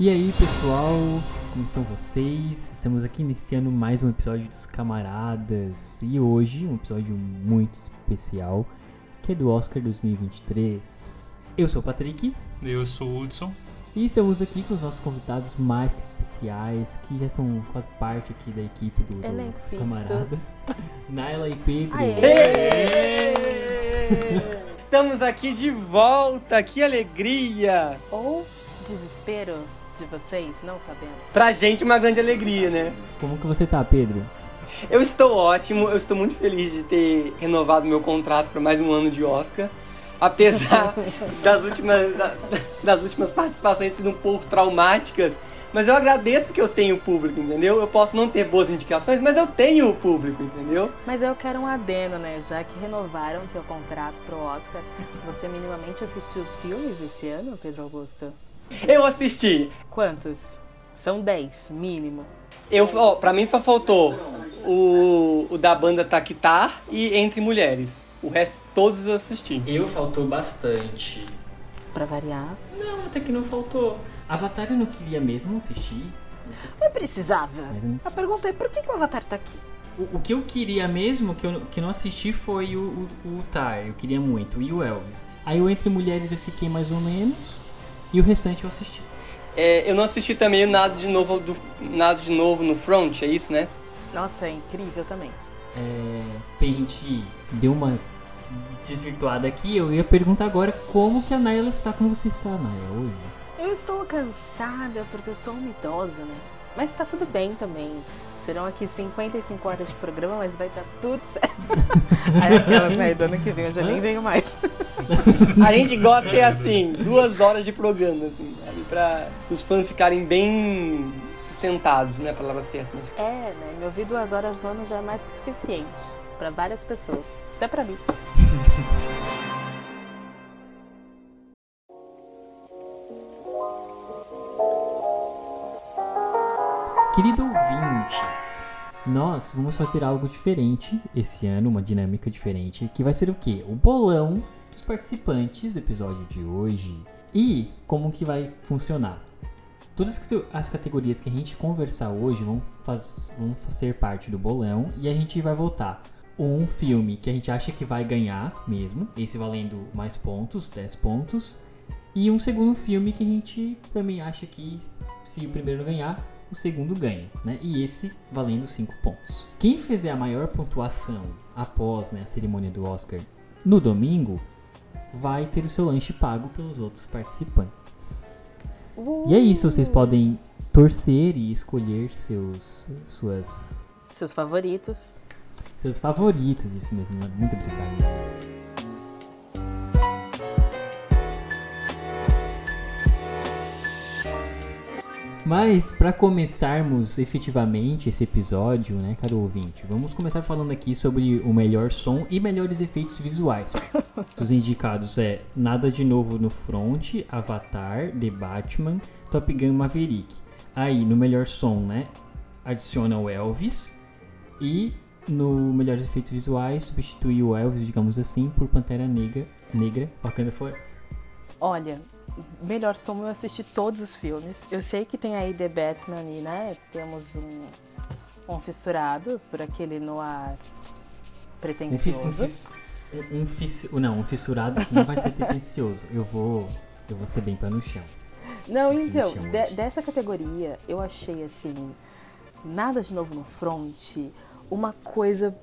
E aí, pessoal, como estão vocês? Estamos aqui iniciando mais um episódio dos Camaradas e hoje um episódio muito especial que é do Oscar 2023. Eu sou o Patrick Eu sou o Hudson. e estamos aqui com os nossos convidados mais que especiais, que já são quase parte aqui da equipe do, Elenco dos fixo. Camaradas. Naila e Pedro. Aê! Estamos aqui de volta, que alegria! Ou desespero de vocês, não sabemos. Pra gente uma grande alegria, né? Como que você tá, Pedro? Eu estou ótimo, eu estou muito feliz de ter renovado meu contrato para mais um ano de Oscar. Apesar das últimas, da- das últimas participações sendo um pouco traumáticas, mas eu agradeço que eu tenho público, entendeu? Eu posso não ter boas indicações, mas eu tenho o público, entendeu? Mas eu quero um adeno, né? Já que renovaram o teu contrato pro Oscar, você minimamente assistiu os filmes esse ano, Pedro Augusto? Eu assisti. Quantos? São 10, mínimo. Eu, ó, pra mim só faltou o, o da banda Taquitar e Entre Mulheres. O resto todos eu assisti. Eu faltou bastante. Pra variar. Não, até que não faltou. Avatar eu não queria mesmo assistir. Não precisava. Mas A pergunta é, por que, que o Avatar tá aqui? O, o que eu queria mesmo, que eu que não assisti, foi o, o, o Tar. Eu queria muito. E o Elvis. Aí o Entre Mulheres eu fiquei mais ou menos. E o restante eu assisti. É, eu não assisti também nada de novo do, nada de novo no front, é isso, né? Nossa, é incrível também. É, pra gente deu uma desvirtuada aqui, eu ia perguntar agora como que a Naila está, como você está, Naila, hoje. Eu estou cansada porque eu sou uma idosa, né? Mas tá tudo bem também. Serão aqui 55 horas de programa, mas vai estar tudo certo. Aí aquelas, né? Do ano que vem eu já nem venho mais. A gente gosta é assim, duas horas de programa, assim, sabe? Pra os fãs ficarem bem sustentados, não é a palavra certa, mas É, né? Me ouvir duas horas no ano já é mais que suficiente. Pra várias pessoas. Até pra mim. Querido ouvinte, nós vamos fazer algo diferente esse ano, uma dinâmica diferente, que vai ser o quê? O bolão dos participantes do episódio de hoje. E como que vai funcionar? Todas as cate- as categorias que a gente conversar hoje vão, faz, vão fazer parte do bolão e a gente vai votar um filme que a gente acha que vai ganhar mesmo, esse valendo mais pontos, 10 pontos, e um segundo filme que a gente também acha que se o primeiro ganhar, o segundo ganha, né? E esse valendo 5 pontos. Quem fizer a maior pontuação após né, a cerimônia do Oscar no domingo vai ter o seu lanche pago pelos outros participantes. E é isso, vocês podem torcer e escolher seus suas Seus favoritos. seus favoritos, isso mesmo. Muito obrigado. Mas para começarmos efetivamente esse episódio, né, caro ouvinte, vamos começar falando aqui sobre o melhor som e melhores efeitos visuais. Os indicados é Nada de Novo no Front, Avatar, The Batman, Top Gun Maverick. Aí, no melhor som, né, adiciona o Elvis e no melhores efeitos visuais substitui o Elvis, digamos assim, por Pantera Negra, Negra, Wakanda Forever. Olha, melhor som eu assisti todos os filmes. Eu sei que tem aí The Batman e, né? Temos um, um fissurado por aquele noir Um, fis, um, pretencioso. fis, um, fis- não, um fissurado que não vai ser tendencioso. Eu vou, eu vou ser bem pé no chão. Não, então, de- dessa categoria, eu achei assim, nada de novo no front, uma coisa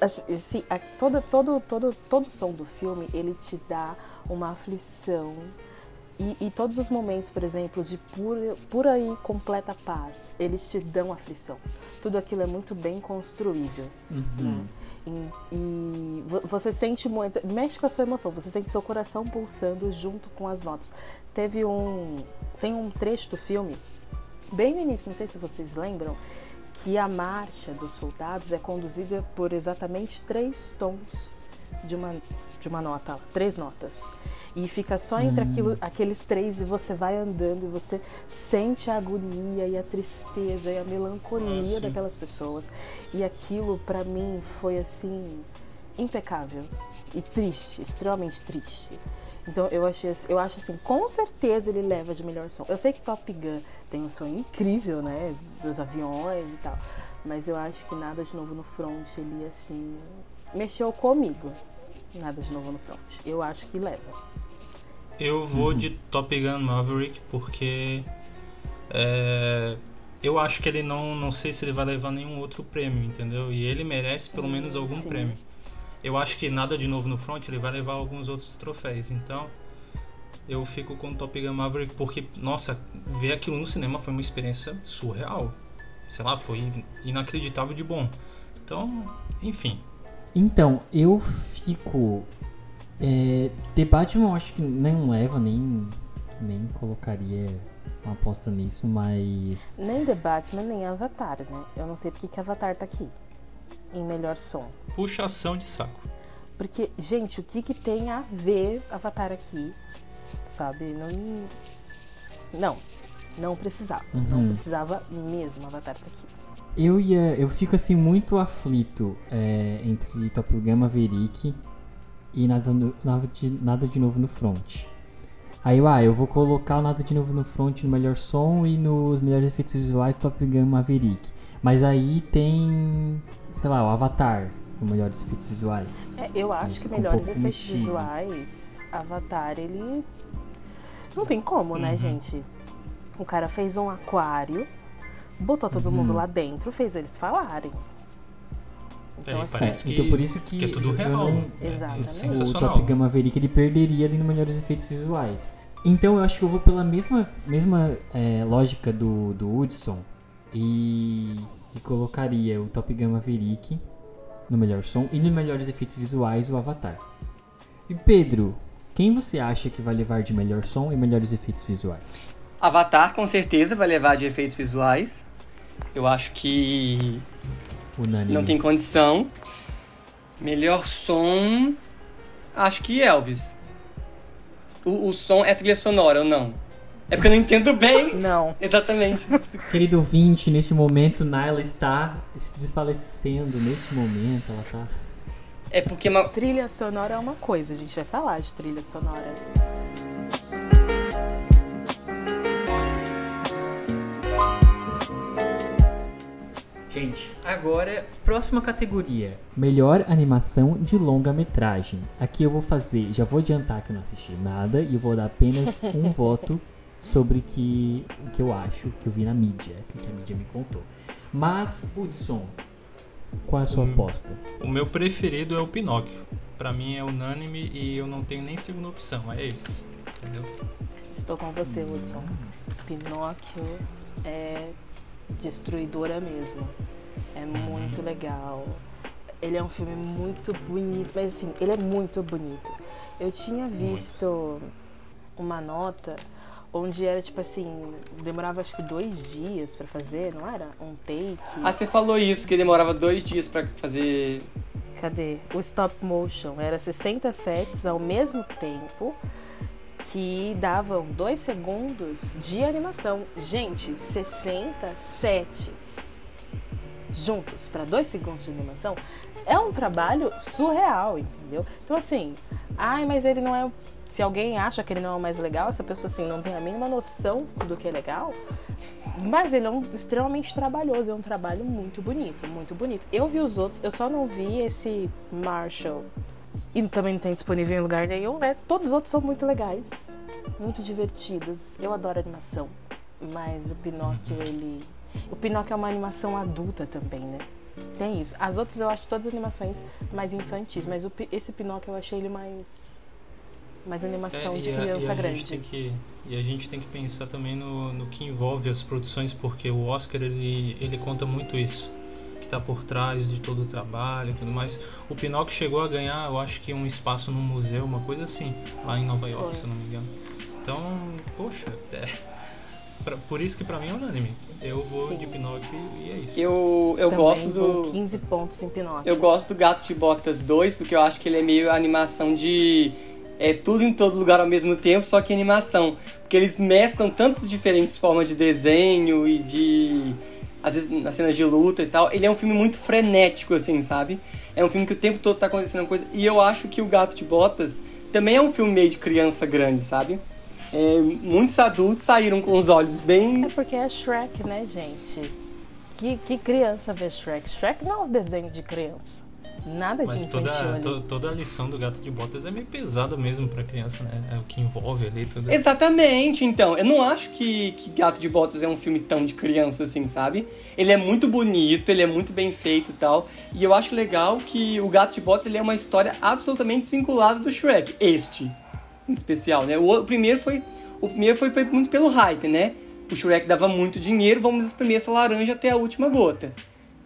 assim, assim, a- todo, todo, todo, todo som do filme, ele te dá uma aflição. E, e todos os momentos, por exemplo, de pura, pura e completa paz, eles te dão aflição. Tudo aquilo é muito bem construído. né? E, e vo- você sente muito, mexe com a sua emoção, você sente seu coração pulsando junto com as notas. Teve um, tem um trecho do filme, bem no início, não sei se vocês lembram, que a marcha dos soldados é conduzida por exatamente três tons de uma, de uma nota, três notas. E fica só entre aquilo, aqueles três e você vai andando e você sente a agonia e a tristeza e a melancolia Ah, daquelas pessoas. E aquilo pra mim foi assim impecável e triste, extremamente triste. Então eu achei, eu acho assim, com certeza ele leva de melhor som. Eu sei que Top Gun tem um som incrível, né, dos aviões e tal, mas eu acho que nada de novo no front ele assim mexeu comigo. Nada de novo no front. Eu acho que leva. Eu vou uhum. de Top Gun Maverick porque é, eu acho que ele não, não sei se ele vai levar nenhum outro prêmio, entendeu? E ele merece pelo menos algum Sim. prêmio. Eu acho que nada de novo no front, ele vai levar alguns outros troféus. Então, eu fico com Top Gun Maverick porque, nossa, ver aquilo no cinema foi uma experiência surreal. Sei lá, foi inacreditável de bom. Então, enfim. Então, eu fico. É, The Batman eu acho que nem leva, nem, nem colocaria uma aposta nisso, mas. Nem The Batman, nem Avatar, né? Eu não sei porque que Avatar tá aqui em melhor som. Puxação de saco. Porque, gente, o que, que tem a ver Avatar aqui? Sabe? Não. Não. Não precisava. Uhum. Não precisava mesmo Avatar tá aqui. Eu ia. Eu fico assim muito aflito é, entre Top Gun Maverick e nada, nada, de, nada de novo no front. Aí eu, ah, eu vou colocar o Nada de Novo no Front no melhor som e nos melhores efeitos visuais Top Gun Maverick. Mas aí tem, sei lá, o Avatar com melhores efeitos visuais. É, eu acho que melhores um efeitos mexido. visuais, Avatar, ele. Não tem como, né, uhum. né, gente? O cara fez um aquário, botou todo uhum. mundo lá dentro, fez eles falarem. Então, é, assim, que, então por isso que, que é tudo real. Não, é, Exatamente. É o Top Gun Maverick ele perderia ali no melhores efeitos visuais. Então eu acho que eu vou pela mesma, mesma é, lógica do, do Hudson e, e, colocaria o Top Gun Maverick no melhor som e nos melhores efeitos visuais o Avatar. E Pedro, quem você acha que vai levar de melhor som e melhores efeitos visuais? Avatar com certeza vai levar de efeitos visuais. Eu acho que Unânime. Não tem condição. Melhor som. Acho que Elvis. O, o som é trilha sonora ou não? É porque eu não entendo bem. Não. Exatamente. Querido ouvinte, neste momento, Naila está se desfalecendo. Neste momento, ela tá. É porque. Uma... Trilha sonora é uma coisa, a gente vai falar de trilha sonora. Gente, agora, próxima categoria: Melhor animação de longa-metragem. Aqui eu vou fazer, já vou adiantar que eu não assisti nada e eu vou dar apenas um voto sobre que, o que eu acho, que eu vi na mídia, que a mídia me contou. Mas, Hudson, qual é a sua aposta? O meu preferido é o Pinóquio. Para mim é unânime e eu não tenho nem segunda opção, é esse. Entendeu? Estou com você, Hudson. Pinóquio é destruidora mesmo. É muito uhum. legal. Ele é um filme muito bonito, mas assim, ele é muito bonito. Eu tinha visto uma nota onde era tipo assim, demorava acho que dois dias para fazer, não era? Um take. Ah, você falou isso, que demorava dois dias para fazer. Cadê? O stop motion era 60 sets ao mesmo tempo que davam dois segundos de animação. Gente, 60 sets juntos para dois segundos de animação é um trabalho surreal, entendeu? Então, assim, ai, mas ele não é. Se alguém acha que ele não é o mais legal, essa pessoa assim não tem a mínima noção do que é legal, mas ele é um, extremamente trabalhoso, é um trabalho muito bonito, muito bonito. Eu vi os outros, eu só não vi esse Marshall e também não tem disponível em lugar nenhum, né? Todos os outros são muito legais, muito divertidos. Eu adoro animação, mas o Pinóquio, ele. O Pinóquio é uma animação adulta também, né? Tem isso. As outras eu acho todas animações mais infantis, mas o, esse Pinóquio eu achei ele mais. Mais animação é, de criança a, e grande. Que, e a gente tem que pensar também no, no que envolve as produções, porque o Oscar ele, ele conta muito isso está por trás de todo o trabalho e tudo mais. O Pinóquio chegou a ganhar, eu acho que um espaço no museu, uma coisa assim, lá em Nova York, Foi. se eu não me engano. Então, poxa, é, pra, por isso que para mim é unânime. Eu vou Sim. de Pinóquio e é isso. Eu, eu gosto do. 15 pontos em Pinóquio. Eu gosto do Gato de Botas 2, porque eu acho que ele é meio animação de. É tudo em todo lugar ao mesmo tempo, só que animação. Porque eles mesclam tantas diferentes formas de desenho e de às vezes nas cenas de luta e tal, ele é um filme muito frenético, assim, sabe? É um filme que o tempo todo tá acontecendo coisa. E eu acho que o Gato de Botas também é um filme meio de criança grande, sabe? É, muitos adultos saíram com os olhos bem. É porque é Shrek, né, gente? Que, que criança vê Shrek? Shrek não é um desenho de criança. Nada Mas de toda, infantil ali. to- toda a lição do Gato de Botas é meio pesada mesmo pra criança, né? É o que envolve ali tudo. Exatamente, então. Eu não acho que, que Gato de Botas é um filme tão de criança assim, sabe? Ele é muito bonito, ele é muito bem feito e tal. E eu acho legal que o Gato de Botas ele é uma história absolutamente desvinculada do Shrek. Este, em especial, né? O, o primeiro foi. O primeiro foi, foi muito pelo hype, né? O Shrek dava muito dinheiro, vamos exprimir essa laranja até a última gota.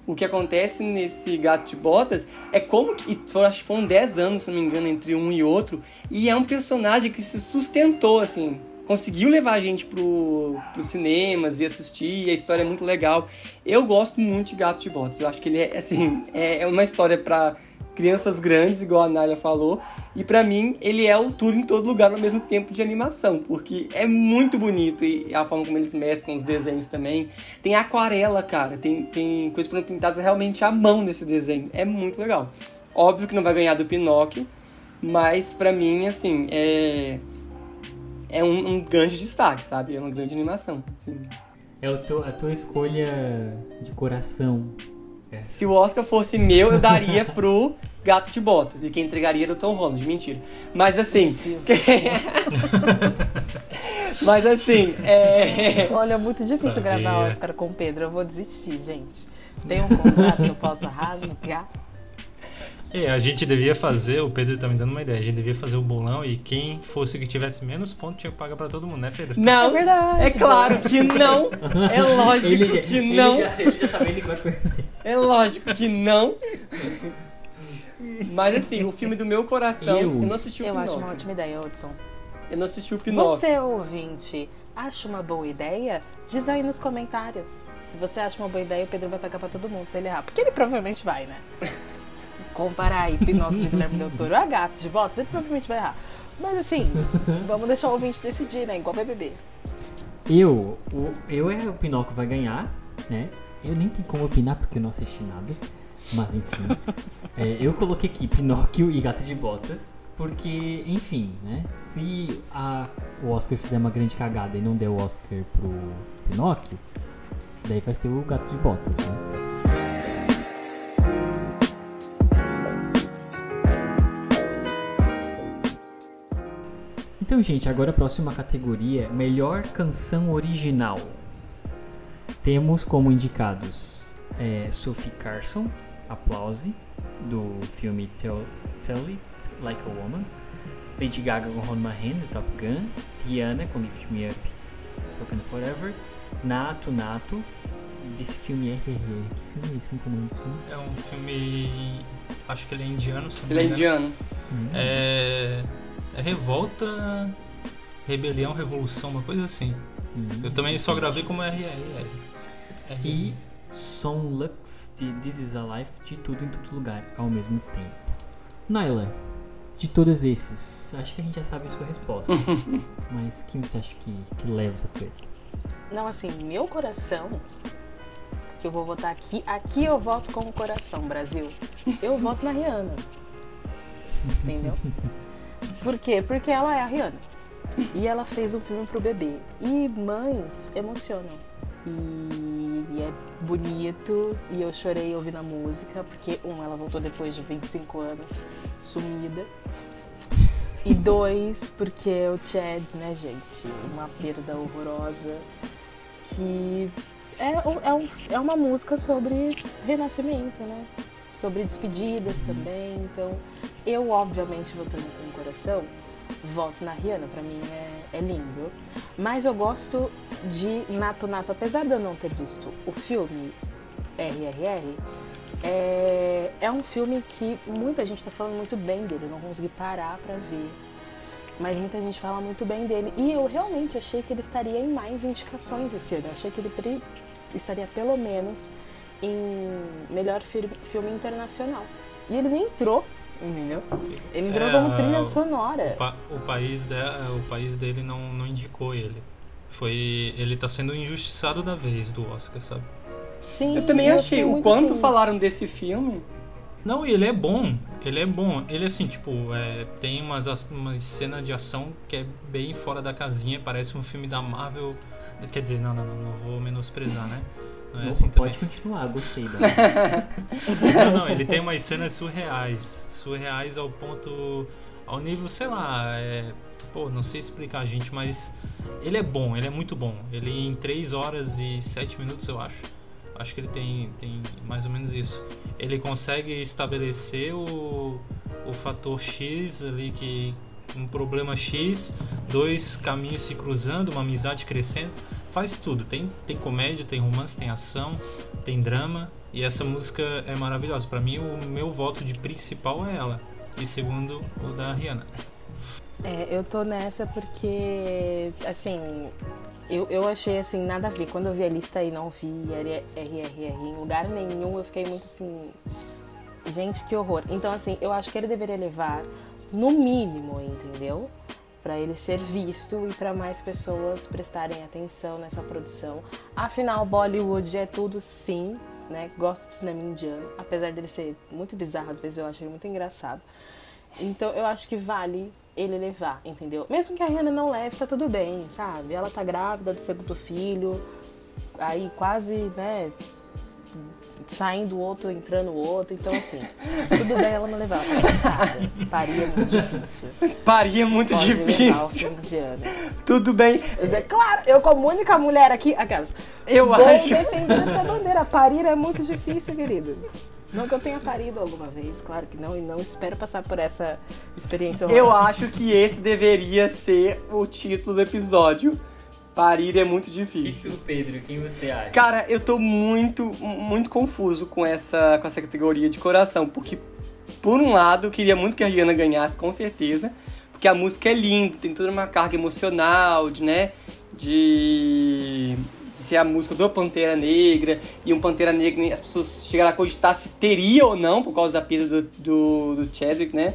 O que acontece nesse Gato de Botas é como que. foram- Acho que foram 10 anos, se não me engano, entre um e outro. E é um personagem que se sustentou, assim. Conseguiu levar a gente pro, pros cinemas e assistir. E a história é muito legal. Eu gosto muito de Gato de Botas. Eu acho que ele é, assim. É é uma história pra crianças grandes, igual a Nália falou. E pra mim, ele é o tudo em todo lugar ao mesmo tempo de animação. Porque é muito bonito. E a forma como eles mesclam os desenhos também. Tem aquarela, cara. Tem, tem coisas que foram pintadas realmente à mão nesse desenho. É muito legal. Óbvio que não vai ganhar do Pinóquio, mas pra mim, assim, é. É um, um grande destaque, sabe? É uma grande animação. assim. É o teu- a tua escolha de coração. Se o Oscar fosse meu, eu daria pro Gato de Botas. E quem entregaria era o Tom Holland. Mentira. Mas assim. Meu Deus do céu. mas assim, é. Olha, é muito difícil Sabia. gravar Oscar com o Pedro. Eu vou desistir, gente. Tem um contrato que eu posso rasgar. É, a gente devia fazer, o Pedro tá me dando uma ideia, a gente devia fazer o bolão e quem fosse que tivesse menos pontos tinha que pagar pra todo mundo, né, Pedro? Não, É verdade, é claro que não. É lógico Ele já, que ele não. já- ele já tá. É lógico que não. Mas assim, o filme do meu coração, eu, Eu- não assisti o Eu acho uma ótima ideia, Hudson. Eu não assisti o Pinóquio. Você, ouvinte, acha uma boa ideia? Diz aí nos comentários. Se você acha uma boa ideia, o Pedro vai pagar pra todo mundo se ele errar. Porque ele provavelmente vai, né? Comparar aí Pinóquio de Guilherme Del Toro a Gatos de Botas, ele provavelmente vai errar. Mas assim, vamos deixar o ouvinte decidir, né? Igual BBB. Eu, o, eu é o Pinóquio vai ganhar, né? Eu nem tenho como opinar porque eu não assisti nada. Mas enfim. É, eu coloquei aqui Pinóquio e Gato de Botas. Porque, enfim, né? Se a, o Oscar fizer uma grande cagada e não der o Oscar pro Pinóquio, daí vai ser o Gato de Botas, né? Então, gente, agora a próxima categoria: Melhor Canção Original. Temos como indicados é, Sophie Carson, Aplause, do filme Tell, Tell It Like a Woman. Lady Gaga com Hold My Hand, do Top Gun. Rihanna com Lift Me Up, Spoken Forever. Nato Nato, desse filme é. Que filme é esse? Como é o nome desse filme? É um filme. Acho que ele é indiano, se não me Ele é indiano. Hum. É. É Revolta. Rebelião, Revolução, uma coisa assim. Hum. Eu também só gravei como RR. E Som Lux de This Is a Life de Tudo em Todo Lugar ao mesmo tempo. Naila, de todos esses, acho que a gente já sabe a sua resposta. mas quem você acha que, que leva essa treta? Não, assim, meu coração, que eu vou votar aqui, aqui eu voto com o coração, Brasil. Eu voto na Rihanna. Entendeu? Por quê? Porque ela é a Rihanna. E ela fez um filme pro bebê. E mães emocionam. E, e é bonito. E eu chorei ouvindo a música, porque, um, ela voltou depois de 25 anos, sumida. E dois, porque o Chad, né, gente? Uma perda horrorosa. Que é, é, um, é uma música sobre renascimento, né? Sobre despedidas também. Então, eu, obviamente, votando com o coração, voto na Rihanna. Pra mim é, é lindo. Mas eu gosto de Nato Nato. Apesar de eu não ter visto o filme RRR, é, é um filme que muita gente tá falando muito bem dele. Eu não consegui parar pra ver. Mas muita gente fala muito bem dele. E eu realmente achei que ele estaria em mais indicações esse ano. Eu achei que ele estaria pelo menos em melhor fi- filme internacional. E ele nem entrou, entendeu? Ele entrou É, como trilha o- sonora. O, pa- o país de- o país dele não, não indicou ele. Foi, ele tá sendo injustiçado da vez do Oscar, sabe? Sim, Eu também e achei. O quanto assim, falaram desse filme. Não, ele é bom. ele é bom. Ele, assim, tipo, é, tem umas, umas cenas de ação que é bem fora da casinha, parece um filme da Marvel. Quer dizer, não, não, não, não vou menosprezar, né? Não é assim pode também. continuar, gostei da. não, não, ele tem umas cenas surreais. Surreais ao ponto. ao nível, sei lá, é, pô, não sei explicar, gente, mas ele é bom, ele é muito bom. Ele em 3 horas e 7 minutos, eu acho Acho que ele tem, tem mais ou menos isso. Ele consegue estabelecer o, o fator X ali que um problema X, dois caminhos se cruzando, uma amizade crescendo, faz tudo. Tem, tem comédia, tem romance, tem ação, tem drama e essa música é maravilhosa. Para mim, o meu voto de principal é ela e segundo o da Rihanna. É, eu tô nessa porque, assim, eu, eu achei assim, nada a ver. Quando eu vi a lista e não vi RRR em lugar nenhum, eu fiquei muito assim. Gente, que horror. Então, assim, eu acho que ele deveria levar, no mínimo, entendeu? Para ele ser visto e para mais pessoas prestarem atenção nessa produção. Afinal, Bollywood é tudo sim, né? Gosto de cinema indiano, apesar dele ser muito bizarro, às vezes eu acho ele muito engraçado. Então, eu acho que vale ele levar, entendeu? Mesmo que a Rihanna não leve, tá tudo bem, sabe? Ela tá grávida do segundo filho, aí quase, né, saindo o outro, entrando o outro, então assim, tudo bem ela não levar, cansada. Parir é muito difícil. Parir é muito Pode difícil. Tudo bem. É claro, eu como única mulher aqui, aquelas, eu vou acho. defender essa bandeira. Parir é muito difícil, querido. Não que eu tenha parido alguma vez, claro que não, e não espero passar por essa experiência horrorosa. Eu acho que esse deveria ser o título do episódio. Parir é muito difícil. Isso, Pedro, quem você acha? Cara, eu tô muito, muito confuso com essa, com essa categoria de coração, porque, por um lado, eu queria muito que a Rihanna ganhasse, com certeza, porque a música é linda, tem toda uma carga emocional, de, né, de ser a música do Pantera Negra, e um Pantera Negra, as pessoas chegaram a cogitar se teria ou não, por causa da perda do, do, do Chadwick, né?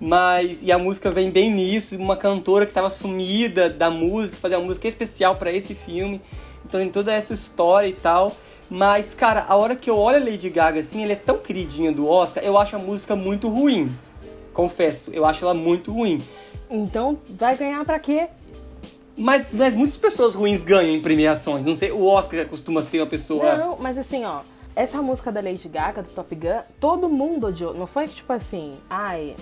Mas, e a música vem bem nisso, uma cantora que estava sumida da música, fazer uma música especial para esse filme, então tem toda essa história e tal. Mas, cara, a hora que eu olho a Lady Gaga assim, ela é tão queridinha do Oscar, eu acho a música muito ruim. Confesso, eu acho ela muito ruim. Então, vai ganhar pra quê? Mas, mas muitas pessoas ruins ganham em premiações. Não sei, o Oscar costuma ser uma pessoa. Não, mas assim, ó. Essa música da Lady Gaga, do Top Gun, todo mundo odiou. Não foi tipo assim, ai,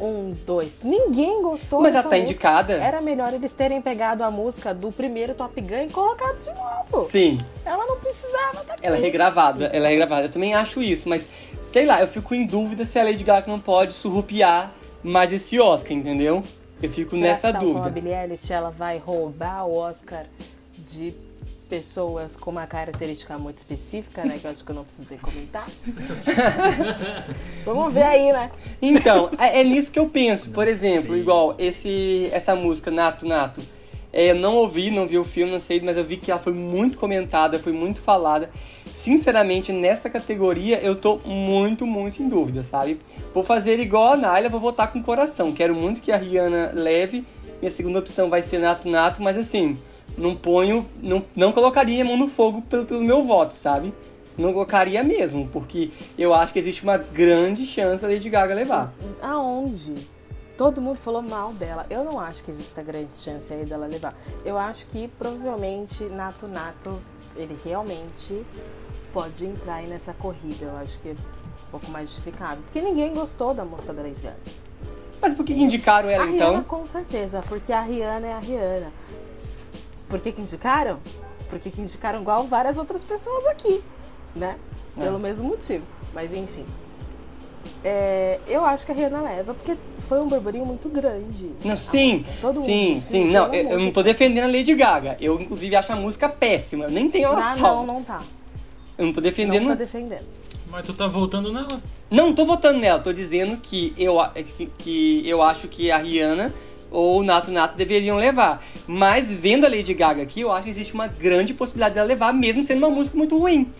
um, dois. Ninguém gostou Mas ela tá indicada. Era melhor eles terem pegado a música do primeiro Top Gun e colocado de novo. Sim. Ela não precisava estar Ela é regravada, ela é regravada. Eu também acho isso, mas sei lá, eu fico em dúvida se a Lady Gaga não pode surrupiar mais esse Oscar, entendeu? Eu fico Será nessa que, dúvida. Com a Billie Eilish, ela vai roubar o Oscar de pessoas com uma característica muito específica, né? Que eu acho que eu não precisei comentar. Vamos ver aí, né? Então, é, é nisso que eu penso. Por exemplo, igual esse, essa música, Nato Nato. É, eu não ouvi, não vi o filme, não sei, mas eu vi que ela foi muito comentada, foi muito falada. Sinceramente, nessa categoria eu tô muito, muito em dúvida, sabe? Vou fazer igual a Naila, vou votar com o coração. Quero muito que a Rihanna leve. Minha segunda opção vai ser Nato Nato, mas assim, não ponho, não, não colocaria minha mão no fogo pelo, pelo meu voto, sabe? Não colocaria mesmo, porque eu acho que existe uma grande chance da Lady Gaga levar. Aonde? Todo mundo falou mal dela. Eu não acho que exista grande chance aí dela levar. Eu acho que provavelmente Nato Nato, ele realmente pode entrar aí nessa corrida. Eu acho que é um pouco mais justificável. Porque ninguém gostou da música da Lady Gaga. Mas por que indicaram ela a então? Rihanna, com certeza, porque a Rihanna é a Rihanna. Por que, que indicaram? Porque que indicaram igual várias outras pessoas aqui, né? Pelo é. mesmo motivo. Mas enfim. É, eu acho que a Rihanna leva, porque foi um burburinho muito grande. Não, sim, sim, sim. Não, eu, eu, não tô defendendo a Lady Gaga. Eu, inclusive, acho a música péssima. Nem tenho ela Não, não, não tá. Eu não tô defendendo. Não tô defendendo. Mas tu tá votando nela? Não, não tô votando nela. Tô dizendo que eu, que, que eu acho que a Rihanna ou o Nato Nato deveriam levar. Mas vendo a Lady Gaga aqui, eu acho que existe uma grande possibilidade dela levar, mesmo sendo uma música muito ruim.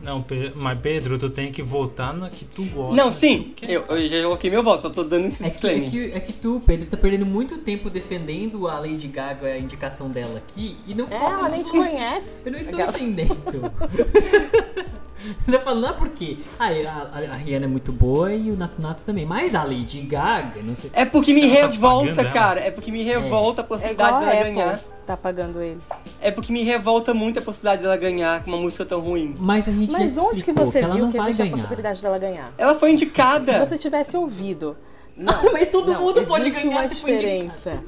Não, mas Pedro, tu tem que votar na que tu gosta. Não, sim, eu, eu, já coloquei meu voto, só tô dando esse disclaimer. É que, é, que, é que tu, Pedro, tá perdendo muito tempo defendendo a Lady Gaga, a indicação dela aqui, e não é, ela nem te conhece. Eu não tô entendendo. Tá falando, não é porque ah, a, a, Rihanna é muito boa e o Nato Nato também. Mas a Lady Gaga, não sei. É porque me Ela tá revolta, tá cara. É porque me revolta é. a possibilidade é dela a ganhar. Tá pagando ele. É porque me revolta muito a possibilidade dela ganhar com uma música tão ruim. Mas a gente Mas onde que você que viu que existe ganhar. a possibilidade dela ganhar? Ela foi indicada. Se você tivesse ouvido. Não, mas todo não, mundo pode ganhar. Uma diferença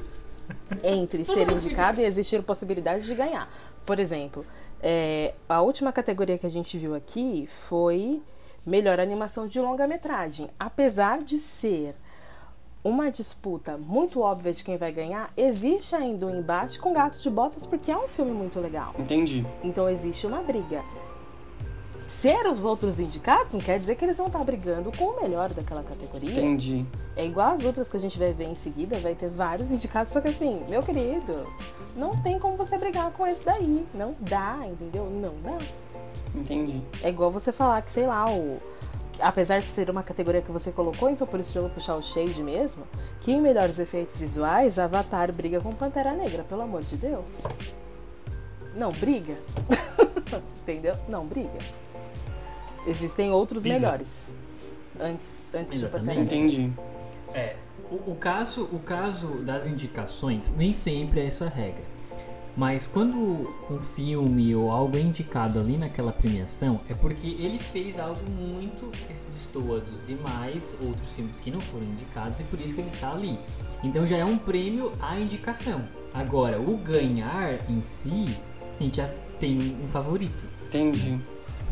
entre ser indicado e existir possibilidade de ganhar. Por exemplo, é, a última categoria que a gente viu aqui foi melhor animação de longa-metragem. Apesar de ser uma disputa muito óbvia de quem vai ganhar, existe ainda um embate com Gato de Botas porque é um filme muito legal. Entendi. Então existe uma briga ser os outros indicados não quer dizer que eles vão estar brigando com o melhor daquela categoria. Entendi. É igual as outras que a gente vai ver em seguida, vai ter vários indicados, só que assim, meu querido, não tem como você brigar com esse daí. Não dá, entendeu? Não dá. Entendi. É igual você falar que, sei lá, o. Apesar de ser uma categoria que você colocou, então por isso eu vou puxar o Shade mesmo, que em melhores efeitos visuais, Avatar briga com Pantera Negra, pelo amor de Deus. Não, briga. Entendeu? Não, briga. Existem outros Pisa. melhores. Antes, antes de Pantera Entendi. É. O, o, caso, o caso das indicações nem sempre é essa regra. Mas quando um filme ou algo é indicado ali naquela premiação, é porque ele fez algo muito que se destoa dos demais outros filmes que não foram indicados e por isso que ele está ali. Então já é um prêmio à indicação. Agora, o ganhar em si, a gente já tem um favorito. Entendi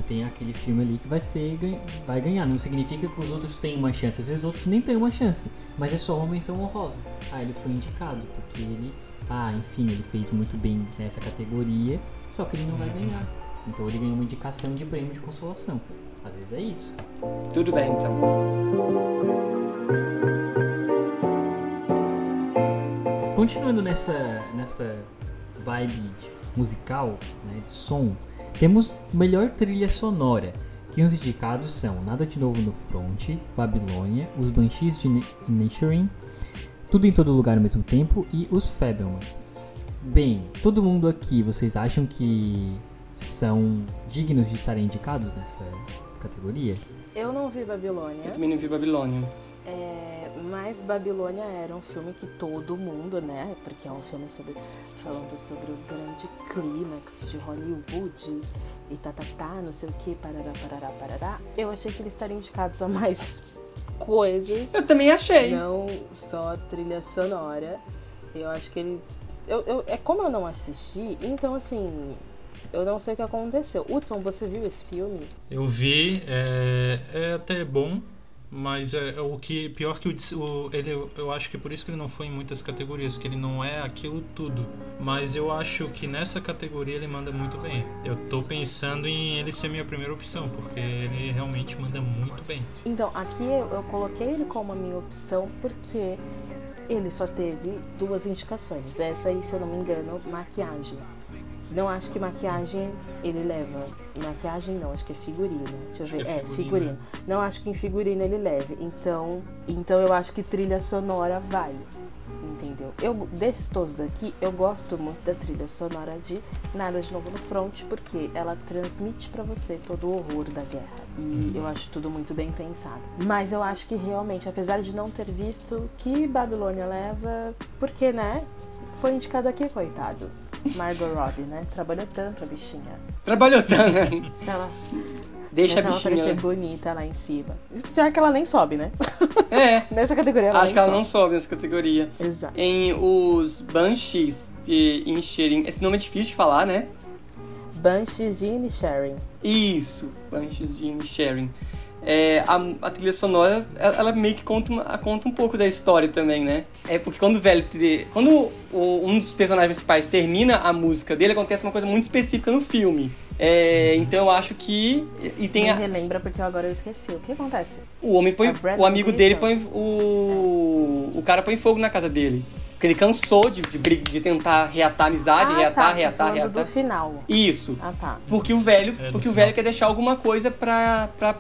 tem aquele filme ali que vai ser vai ganhar. Não significa que os outros têm uma chance, às vezes os outros nem têm uma chance, mas é só uma menção honrosa. Ah, ele foi indicado porque ele, ah, enfim, ele fez muito bem nessa categoria, só que ele não vai ganhar. Então ele ganhou uma indicação de prêmio de consolação. Às vezes é isso. Tudo bem, então. Continuando nessa nessa vibe musical, né, de som, temos melhor trilha sonora, que os indicados são Nada de Novo no Front, Babilônia, Os Banshees de Nichiren, Tudo em Todo Lugar ao mesmo tempo e Os Fabelmans. Bem, todo mundo aqui, vocês acham que são dignos de estarem indicados nessa categoria? Eu não vi Babilônia. Eu também não vi Babilônia. É, mas Babilônia era um filme que todo mundo, né? Porque é um filme sobre, falando sobre o grande clímax de Hollywood e tá, tá, tá, não sei o que, parará, parará, parará. Eu achei que eles estariam indicados a mais coisas. Eu também achei. Não só trilha sonora. Eu acho que ele. Eu, eu, é como eu não assisti, então assim, eu não sei o que aconteceu. Hudson, você viu esse filme? Eu vi, é, é até bom. Mas é, é, o que pior que o, o, ele eu acho que por isso que ele não foi em muitas categorias, que ele não é aquilo tudo. Mas eu acho que nessa categoria ele manda muito bem. Eu tô pensando em ele ser minha primeira opção, porque ele realmente manda muito bem. Então, aqui eu, coloquei ele como a minha opção porque ele só teve duas indicações. Essa aí, se eu não me engano, maquiagem. Não acho que maquiagem ele leva. Maquiagem não, acho que é figurino. Deixa eu ver. É, é figurino. Não acho que em figurino ele leve. Então, então eu acho que trilha sonora vai. Entendeu? Eu desses todos daqui, eu gosto muito da trilha sonora de Nada de Novo no Front, porque ela transmite para você todo o horror da guerra. E eu acho tudo muito bem pensado. Mas eu acho que realmente, apesar de não ter visto que Babilônia leva, porque, né? Foi indicado aqui, coitado Margot Robbie, né? Trabalhou tanto a bichinha. Trabalhou tanto, né? Se ela. Deixa a bichinha. ela parecer bonita lá em cima. Pior que ela nem sobe, né? É. nessa categoria ela Acho que ela sobe. não sobe nessa categoria. Exato. Em os Banshees de Inisherin. Esse nome é difícil de falar, né? Banshees de Inisherin. Isso, Banshees de Inisherin é, a, a, trilha sonora, ela, meio que conta, uma, conta um pouco da história também, né? É porque quando o velho. Quando o, um dos personagens principais termina a música dele, acontece uma coisa muito específica no filme. É, então eu acho que. E tem Me a... relembra porque agora eu esqueci. O que acontece? O homem põe. O amigo dele põe. O, o cara põe fogo na casa dele. Porque ele cansou de, de, de tentar reatar a amizade, ah, reatar, tá, reatar, reatar. do final. Isso. Ah, tá. Porque o velho, é, porque o velho quer deixar alguma coisa pra, pra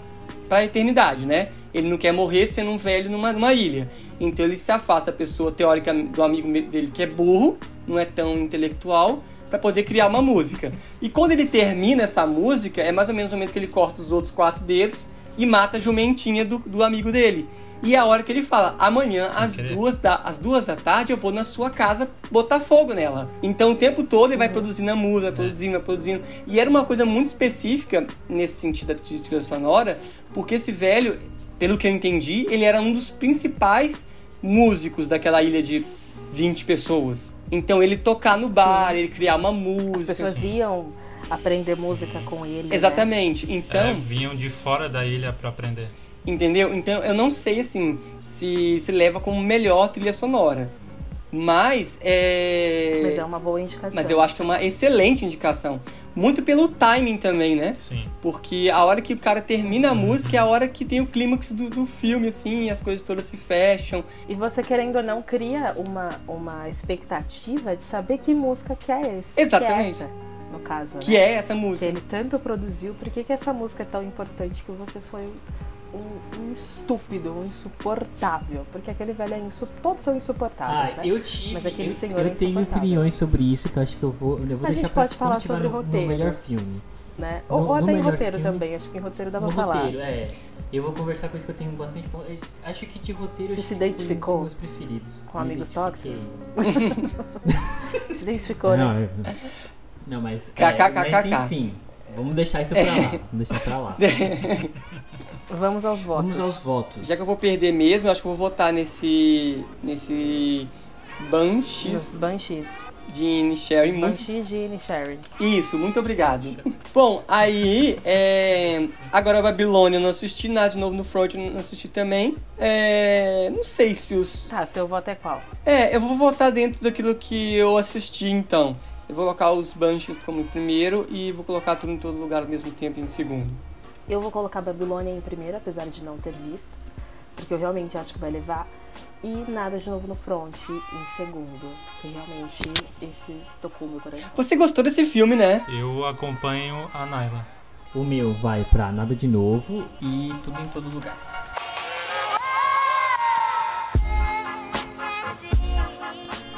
para a eternidade, né? Ele não quer morrer sendo um velho numa, numa ilha. Então ele se afasta da pessoa teórica do amigo dele que é burro, não é tão intelectual, para poder criar uma música. E quando ele termina essa música, é mais ou menos o momento que ele corta os outros quatro dedos e mata a jumentinha do, do amigo dele. E é a hora que ele fala: amanhã, às duas, da, às duas da tarde, eu vou na sua casa botar fogo nela. Então o tempo todo ele vai produzindo a música, vai produzindo, vai produzindo. E era uma coisa muito específica nesse sentido da trilha sonora, porque esse velho, pelo que eu entendi, ele era um dos principais músicos daquela ilha de 20 pessoas. Então ele tocar no bar, Sim. ele criar uma música. As pessoas iam aprender música com ele. Né? Exatamente. Né? Então. É, vinham de fora da ilha para aprender. Entendeu? Então eu não sei assim se se leva como melhor trilha sonora. Mas é. Mas é uma boa indicação. Mas eu acho que é uma excelente indicação. Muito pelo timing também, né? Sim. Porque a hora que o cara termina a música é a hora que tem o clímax do, do filme, assim, as coisas todas se fecham. E você, querendo ou não, cria uma, uma expectativa de saber que música que é esse. Exatamente. Que é essa, no caso. Que né? é essa música. Que ele tanto produziu, por que, que essa música é tão importante que você foi um, um, estúpido, um insuportável. Porque aquele velho é insuportável. Todos são insuportáveis, ah, né? Eu tive. Mas aquele eu, senhor eu é tenho opiniões sobre isso que eu acho que eu vou. Eu vou a deixar gente pode falar sobre no, roteiro. No melhor filme. Né? Ou, no, ou até em roteiro filme, também. Acho que em roteiro dá pra falar. roteiro, é. Eu vou conversar com isso que eu tenho bastante. Acho que de roteiro. Você se identificou? Um dos meus preferidos. Com amigos tóxicos? se identificou, não, né? Eu, não, mas. É, mas enfim. Vamos deixar isso pra lá. Vamos deixar pra lá. Vamos aos votos. Vamos aos votos. Já que eu vou perder mesmo, eu acho que eu vou votar nesse. nesse. Banshees. Nos Banshees. De Inisherin. Muito... Banshees de Inisherin. Isso, muito obrigado. Bom, aí. É... Agora a Babilônia eu não assisti, nada de novo no Front eu não assisti também. É... Não sei se os. Tá, seu voto é qual? É, eu vou votar dentro daquilo que eu assisti então. Eu vou colocar os Banshees como primeiro e vou colocar tudo em todo lugar ao mesmo tempo em segundo. Eu vou colocar Babilônia em primeiro, apesar de não ter visto, porque eu realmente acho que vai levar. E Nada de Novo no Front em segundo, porque realmente esse tocou meu coração. Você gostou desse filme, né? Eu acompanho a Naila. O meu vai pra Nada de Novo e Tudo em Todo Lugar.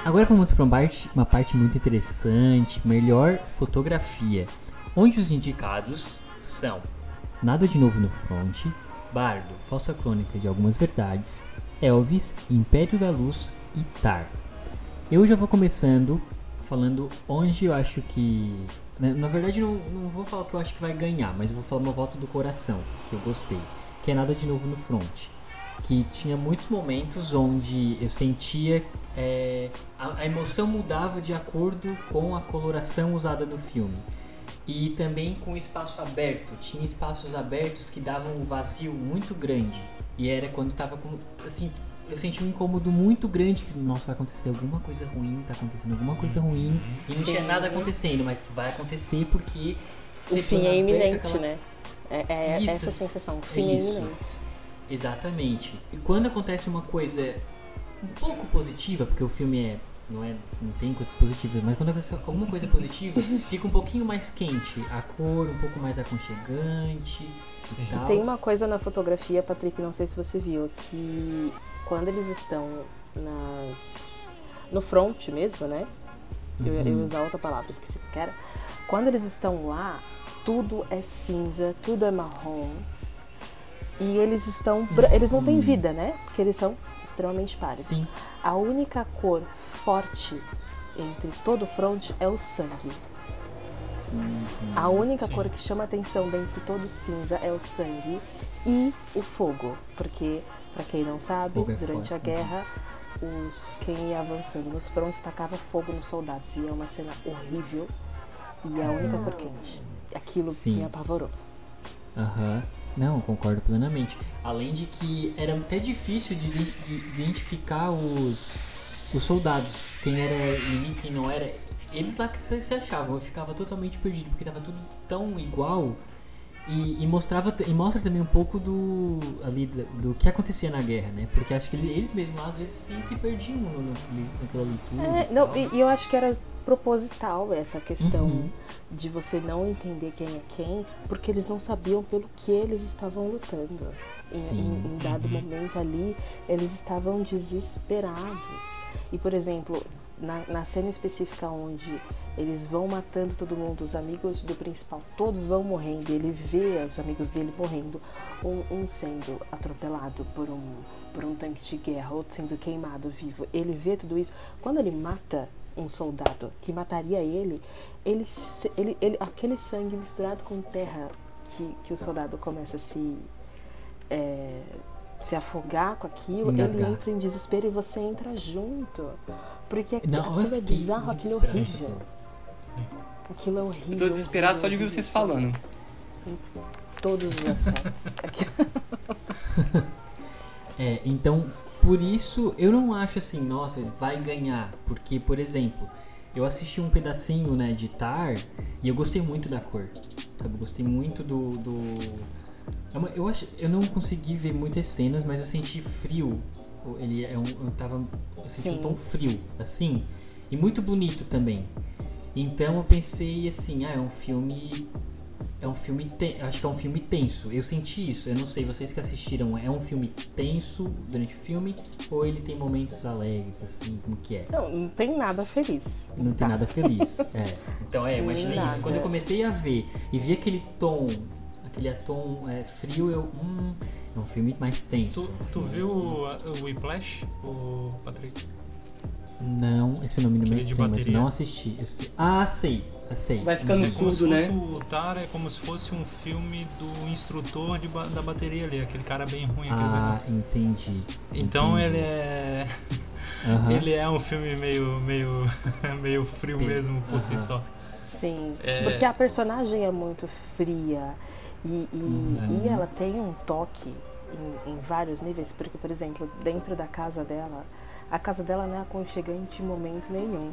Agora vamos para uma parte, uma parte muito interessante, melhor fotografia, onde os indicados são Nada de Novo no Front, Bardo, Falsa Crônica de Algumas Verdades, Elvis, Império da Luz e Tar. Eu já vou começando falando onde eu acho que. Né, na verdade, não, não vou falar o que eu acho que vai ganhar, mas eu vou falar meu voto do coração, que eu gostei. Que é Nada de Novo no Front. Que tinha muitos momentos onde eu sentia. É, a, a emoção mudava de acordo com a coloração usada no filme e também com espaço aberto. Tinha espaços abertos que davam um vazio muito grande. E era quando tava com. Assim, eu senti um incômodo muito grande que, nossa, vai acontecer alguma coisa ruim, tá acontecendo alguma coisa ruim. E não Sim. tinha nada acontecendo, mas vai acontecer porque. O fim é iminente, aquela... né? É, é isso, essa sensação, o fim é iminente. Exatamente. E quando acontece uma coisa um pouco positiva, porque o filme é não, é, não tem coisas positivas, mas quando acontece alguma coisa positiva, fica um pouquinho mais quente. A cor um pouco mais aconchegante Sim. e tal. Tem uma coisa na fotografia, Patrick, não sei se você viu, que quando eles estão nas no front mesmo, né? Eu, eu ia uhum. usar outra palavra, esqueci o que era. Quando eles estão lá, tudo é cinza, tudo é marrom. E eles estão. Eles não têm uhum. vida, né? Porque eles são extremamente pálidos. Sim. A única cor forte entre todo o front é o sangue. Uhum, a única cor que chama atenção dentro de todo o cinza é o sangue e o fogo, porque para quem não sabe, é durante forte, a guerra, os quem ia avançando nos fronts tacava fogo nos soldados e é uma cena horrível e é a única cor quente. Aquilo sim. me apavorou. Aham. Uhum. Não, concordo plenamente. Além de que era até difícil de, identificar os, os soldados, quem era inimigo, quem não era. Eles lá que se achavam, eu ficava totalmente perdido, porque tava tudo tão igual. E, e, mostrava e mostra também um pouco do ali do, do, que acontecia na guerra, né? Porque acho que eles mesmos às vezes sim, se perdiam no, no, naquela leitura. É, não, e, e eu acho que era proposital essa questão uhum. de você não entender quem é quem, porque eles não sabiam pelo que eles estavam lutando. Em, em, em, dado uhum. momento ali, eles estavam desesperados. E, por exemplo, na, na cena específica onde eles vão matando todo mundo, os amigos do principal, todos vão morrendo, ele vê os amigos dele morrendo, um, um sendo atropelado por um, por um tanque de guerra, outro sendo queimado vivo. Ele vê tudo isso. Quando ele mata um soldado que mataria ele, ele, ele, ele aquele sangue misturado com terra que, que o soldado começa a se é, se afogar com aquilo, Engasgar. ele entra em desespero e você entra junto. Porque aqui, Não, aquilo é bizarro, aquilo é horrível. Aquilo é horrível. Eu tô desesperado só de ouvir vocês falando. Em todos os aspectos. é, então, por isso, eu não acho assim, nossa, vai ganhar. Porque, por exemplo, eu assisti um pedacinho, né, de Tar e eu gostei muito da cor. Sabe? Eu gostei muito do, do é eu, acho, eu não consegui ver muitas cenas, mas eu senti frio. Ele é um, eu tava. Eu senti Sim. um tom frio, assim. E muito bonito também. Então eu pensei assim, ah, é um filme. É um filme. Ten, acho que é um filme tenso. Eu senti isso. Eu não sei, vocês que assistiram, é um filme tenso durante o filme? Ou ele tem momentos alegres, assim, como que é? Não, não tem nada feliz. Não tá. tem nada feliz. é. Então é, imaginei isso. Quando eu comecei a ver e vi aquele tom aquele tom é, frio, eu. Hum, é um filme mais tenso. Tu, tu viu o, o Whiplash, o Patrick? Não, esse nome não me estranho, mas não assisti. Sei. Ah, sei, sei. Vai ficando é surdo, né? O Tar é como se fosse um filme do instrutor de, da bateria ali, aquele cara bem ruim. Ah, entendi. Então entendi. ele é... Uhum. ele é um filme meio, meio, meio frio mesmo por uhum. si só. Sim, é... porque a personagem é muito fria. E, e, uhum. e ela tem um toque em, em, vários níveis, porque, por exemplo, dentro da casa dela, a casa dela não é aconchegante em momento nenhum,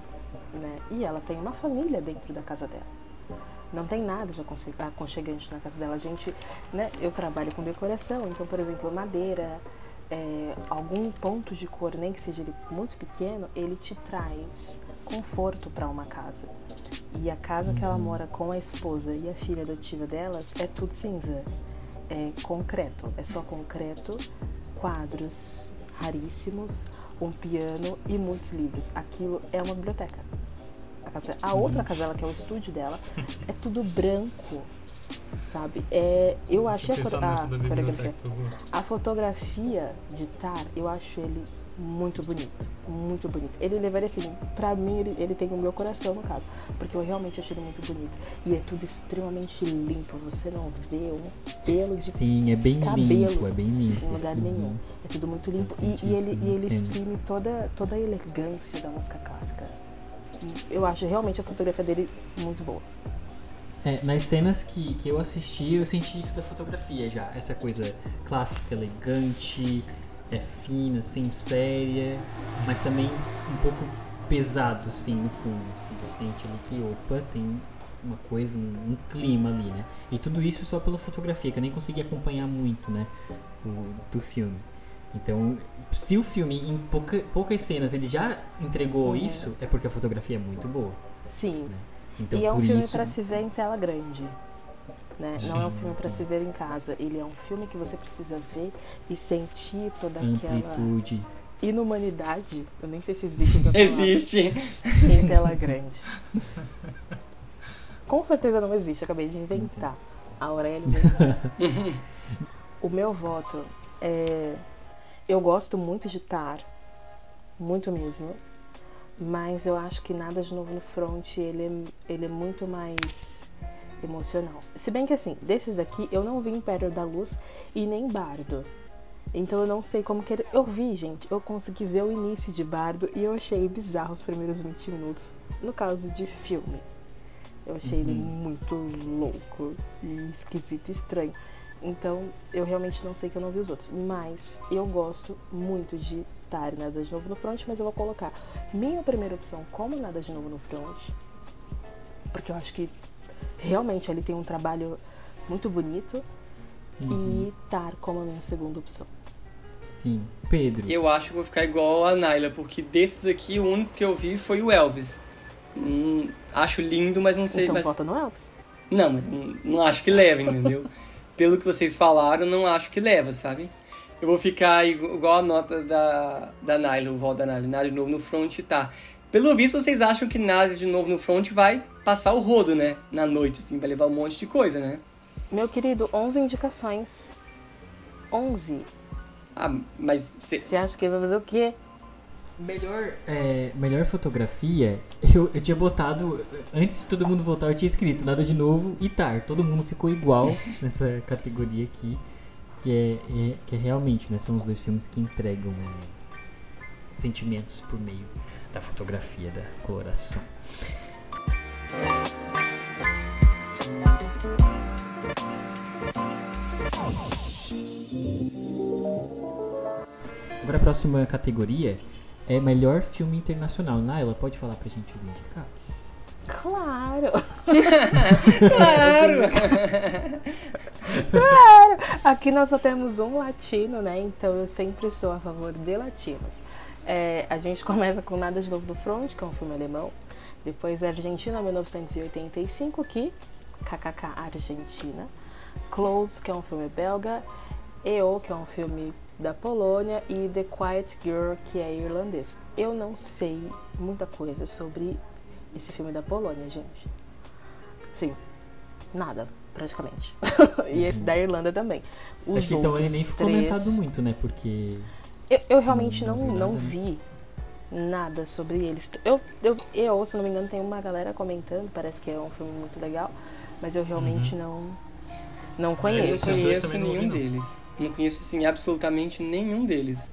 né? E ela tem uma família dentro da casa dela. Não tem nada de aconchegante na casa dela. A gente, né? Eu trabalho com decoração, então, por exemplo, madeira, é, algum ponto de cor, nem que seja ele muito pequeno, ele te traz conforto para uma casa. E a casa que ela uhum. mora com a esposa e a filha adotiva delas é tudo cinza. É concreto, é só concreto, quadros raríssimos, um piano e muitos livros. Aquilo é uma biblioteca. A, casa, a outra casela, que é o estúdio dela, é tudo branco, sabe? É, eu achei a, a, a fotografia de Tar, eu acho ele muito bonito, muito bonito. Ele levaria assim, pra mim ele, ele tem o meu coração no caso, porque eu realmente achei ele muito bonito. E é tudo extremamente limpo, você não vê um pelo de Sim, é bem cabelo limpo, é bem limpo. Em lugar uhum. nenhum. É tudo muito limpo. E, e, ele, e ele exprime toda, toda a elegância da música clássica. Eu acho realmente a fotografia dele muito boa. É, nas cenas que, que eu assisti, eu senti isso da fotografia já. Essa coisa clássica, elegante, é fina, assim, séria, mas também um pouco pesado, assim, no fundo. Assim, você sente ali que, opa, tem uma coisa, um, um, clima ali, né? E tudo isso só pela fotografia, que eu nem consegui acompanhar muito, né? O, do filme. Então, se o filme, em pouca, poucas cenas, ele já entregou é. isso, é porque a fotografia é muito boa. Sim. Né? Então, e é um filme isso... para se ver em tela grande. Né? Não é um filme para se ver em casa. Ele é um filme que você precisa ver e sentir toda aquela Amplitude. inumanidade. Eu nem sei se existe essa palavra. Existe. Em tela grande. Com certeza não existe. Acabei de inventar. A Aurélia O meu voto é. Eu gosto muito de Tar. Muito mesmo. Mas eu acho que Nada de Novo no Front ele é, ele é muito mais emocional. Se bem que assim, desses aqui eu não vi Império da Luz e nem Bardo. Então eu não sei como que. Eu vi, gente, eu consegui ver o início de Bardo e eu achei bizarro os primeiros 20 minutos. No caso de filme. Eu achei uhum. ele muito louco e esquisito e estranho. Então eu realmente não sei que eu não vi os outros. Mas eu gosto muito de estar Nada de Novo no Front, mas eu vou colocar minha primeira opção como Nada de Novo no Front. Porque eu acho que realmente ele tem um trabalho muito bonito uhum. e Tar como a minha segunda opção. Sim. Pedro. Eu acho que vou ficar igual a Naila, porque desses aqui o único que eu vi foi o Elvis. Hum, acho lindo, mas não sei. Então mas... volta no Elvis? Não, mas não, não acho que leva, entendeu? Pelo que vocês falaram, não acho que leva, sabe? Eu vou ficar igual a nota da, da Naila, o voto da Naila. Naila de novo no front tá. Pelo visto, vocês acham que nada de novo no front vai passar o rodo, né? Na noite, assim, vai levar um monte de coisa, né? Meu querido, 11 indicações. 11. Ah, mas você. Você acha que ele vai fazer o quê? Melhor, é, melhor fotografia, eu, eu tinha botado, antes de todo mundo voltar, eu tinha escrito nada de novo e tar. Todo mundo ficou igual nessa categoria aqui. Que é, é- que é realmente, né? São os dois filmes que entregam é, sentimentos por meio da fotografia, da coloração. Agora a próxima categoria é melhor filme internacional. Naila, pode falar pra gente os indicados? Claro! Claro! Aqui nós só temos um latino, né? Então eu sempre sou a favor de latinos. É, a gente começa com Nada de Novo do Front, que é um filme alemão. Depois Argentina, 1985, que KKK Argentina. Close, que é um filme belga. EO, que é um filme da Polônia. E The Quiet Girl, que é irlandês. Eu não sei muita coisa sobre esse filme da Polônia, gente. Sim, nada, praticamente. e esse da Irlanda também. Os Acho que então ele nem foi três- comentado muito, né? Porque. Eu, eu realmente Não não, vi não nada, sobre eles. Eu, eu, eu, se não me engano, tem uma galera comentando, parece que é um filme muito legal, mas eu realmente não, não Eu não conheço. Esses dois conheço não nenhum não. deles. Não conheço, assim, absolutamente nenhum deles.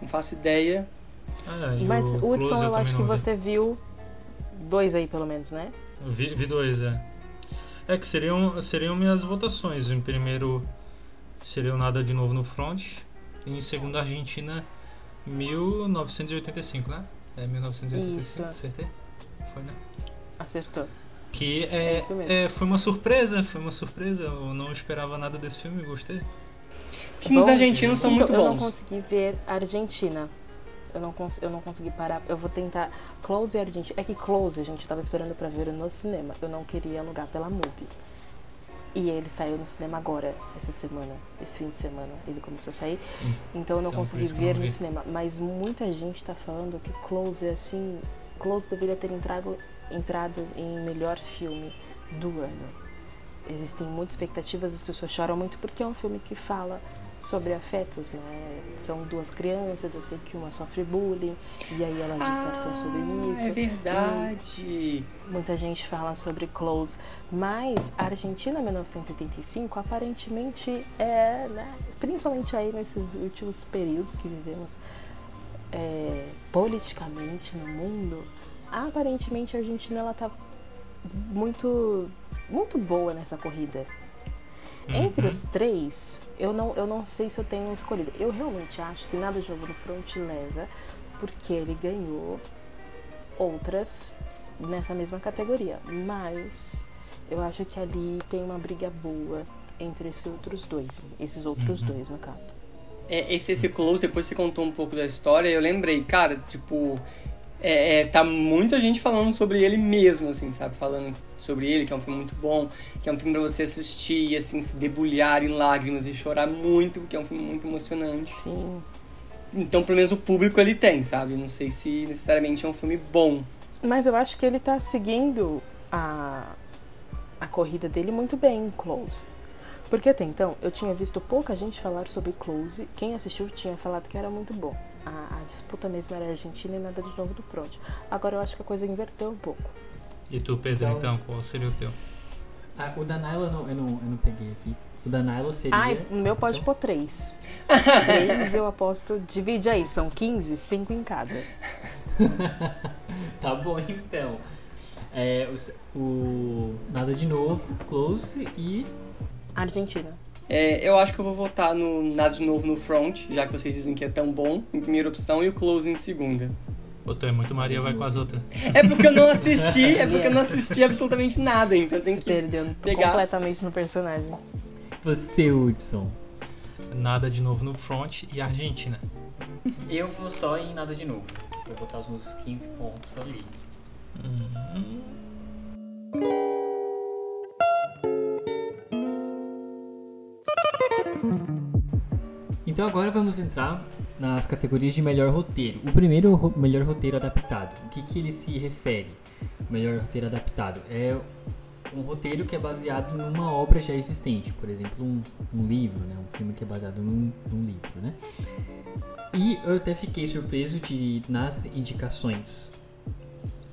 Não faço ideia. Ah, Mas, o Hudson, eu também acho que não vi. você viu dois aí, pelo menos, né? Vi, vi dois, é. É que seriam, seriam minhas votações. Em primeiro seria o Nada de Novo no Front. Em segundo, Argentina, 1985, né? É 1985, Isso. acertei? Foi, né? Acertou. Que É é, isso mesmo. é, foi uma surpresa, foi uma surpresa. Eu não esperava nada desse filme, gostei. Filmes Bom, argentinos são então, muito Eu não bons. consegui ver Argentina. Eu não, cons eu não consegui parar. Eu vou tentar. Close e Argentina. É que Close, gente, eu tava esperando pra ver no cinema. Eu não queria alugar pela MUBI. E ele saiu no cinema agora, essa semana, esse fim de semana. Ele começou a sair. Hum. Então eu não Então, consegui ver não no cinema. Mas muita gente tá falando que Close é assim. Close deveria ter entrado, entrado em melhor filme do ano. Existem muitas expectativas, as pessoas choram muito porque é um filme que fala sobre afetos, né? São duas crianças, eu sei que uma sofre bullying, e aí elas dissertam sobre isso. é verdade. Muita gente fala sobre Close, mas a Argentina 1985 aparentemente é, né, principalmente aí nesses últimos períodos que vivemos é, politicamente no mundo, aparentemente a Argentina ela tá muito muito boa nessa corrida. Entre Uhum. os três, eu não, eu não sei se eu tenho escolhido. Eu realmente acho que nada de novo no front leva, porque ele ganhou outras nessa mesma categoria. Mas eu acho que ali tem uma briga boa entre esses outros dois. Esses outros Uhum. dois, no caso. É, esse, esse close, depois você contou um pouco da história, eu lembrei, cara, tipo, é, é, tá muita gente falando sobre ele mesmo, assim, sabe? Falando sobre ele, que é um filme muito bom, que é um filme pra você assistir e, assim, se debulhar em lágrimas e chorar muito, porque é um filme muito emocionante. Sim. Então, pelo menos o público ele tem, sabe? Não sei se necessariamente é um filme bom. Mas eu acho que ele tá seguindo a, a corrida dele muito bem em Close. Porque até então eu tinha visto pouca gente falar sobre Close. Quem assistiu tinha falado que era muito bom. A, a disputa mesmo era Argentina e nada de novo do front. Agora eu acho que a coisa inverteu um pouco. E tu, Pedro, Então- então, qual seria o teu? Ah, o da Naila eu não, eu, não, eu não peguei aqui. O da Naila seria. Ai, o meu pode pôr três. três eu aposto. Divide aí, são 15, 5 em cada. tá bom então. É, o, o Nada de Novo, Close e. Argentina. É, eu acho que eu vou votar no Nada de Novo no Front, já que vocês dizem que é tão bom, em primeira opção, e o Close em segunda. Ou tu é muito Maria, vai com as outras. É porque eu não assisti, é porque eu não assisti absolutamente nada, então tem Se que perdeu tô pegar. completamente no personagem. Você, Hudson. Nada de novo no front e Argentina. Eu vou só em Nada de Novo. Vou botar os meus 15 pontos ali. Então agora vamos entrar nas categorias de melhor roteiro. O primeiro ro melhor roteiro adaptado. O que, que ele se refere? Melhor roteiro adaptado é um roteiro que é baseado numa obra já existente, por exemplo, um, um livro, né? Um filme que é baseado num, num livro, né? E eu até fiquei surpreso de nas indicações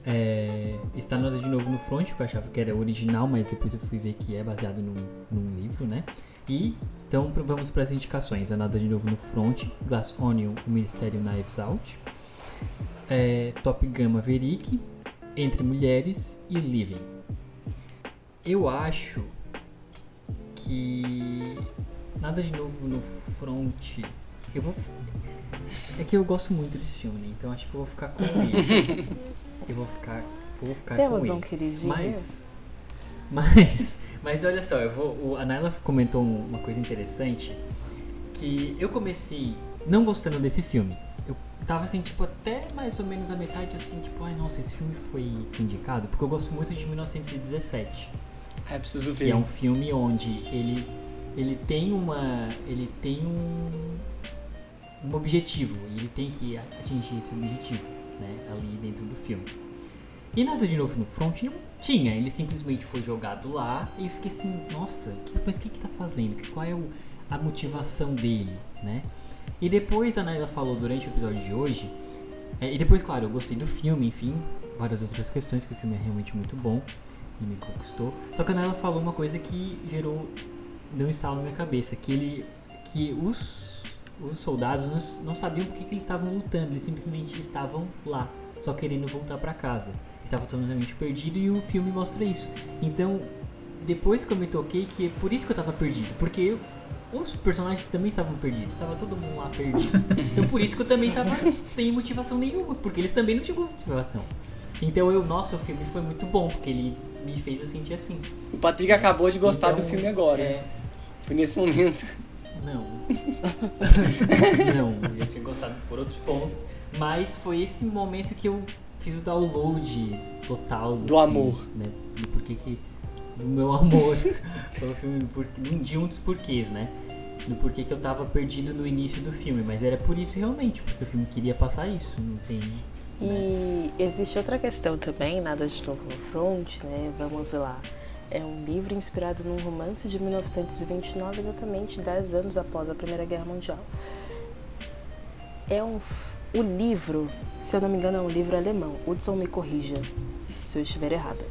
é, está nada de novo no front, porque eu achava que era original, mas depois eu fui ver que é baseado num, num livro, né? E então vamos para as indicações. A Nada de Novo no Front, Glass Onion, o Ministério Knives Out, é, Top Gun Maverick, Entre Mulheres e Living. Eu acho que Nada de Novo no Front. Eu vou. É que eu gosto muito desse filme, né? então acho que eu vou ficar com ele. eu vou ficar, vou ficar Temos com um ele. queridinho. Mas, mas, mas olha só, eu vou. A Naila comentou uma coisa interessante que eu comecei não gostando desse filme. Eu tava assim, tipo, até mais ou menos a metade assim, tipo, ai nossa, esse filme foi indicado, porque eu gosto muito de 1917 É, preciso que ver. é um filme onde ele ele tem uma ele tem um um objetivo e ele tem que atingir esse objetivo né ali dentro do filme e nada de novo no front tinha ele simplesmente foi jogado lá e eu fiquei assim nossa que, mas o que que tá fazendo Que- qual é o, a motivação dele né e depois a Naila falou durante o episódio de hoje é, e depois claro eu gostei do filme enfim várias outras questões que o filme é realmente muito bom e me conquistou. Só que a Nela falou uma coisa que gerou deu um estalo na minha cabeça, que ele que os os soldados não, não sabiam por que, que eles estavam lutando, eles simplesmente estavam lá, só querendo voltar para casa. Estavam totalmente perdidos e o filme mostra isso. Então, depois que eu me toquei que é por isso que eu tava perdido, porque eu- os personagens também estavam perdidos, estava todo mundo lá perdido. Então por isso que eu também tava sem motivação nenhuma, porque eles também não tinham motivação. Então eu, nossa, o filme foi muito bom, porque ele me fez eu sentir assim. O Patrick acabou de gostar Então, do filme agora. É, Foi nesse momento. não. não, eu tinha gostado por outros pontos, mas foi esse momento que eu fiz o download total Do que, amor. Né, do porquê que do meu amor pelo filme, do por- de um dos porquês, né? Do porquê que eu tava perdido no início do filme, mas era por isso realmente, porque o filme queria passar isso, não tem né? E existe outra questão também, nada de novo no front, né? Vamos lá. É um livro inspirado num romance de 1929, exatamente 10 anos após a Primeira Guerra Mundial. É um o livro, se eu não me engano, é um livro alemão. Hudson me corrija se eu estiver errada.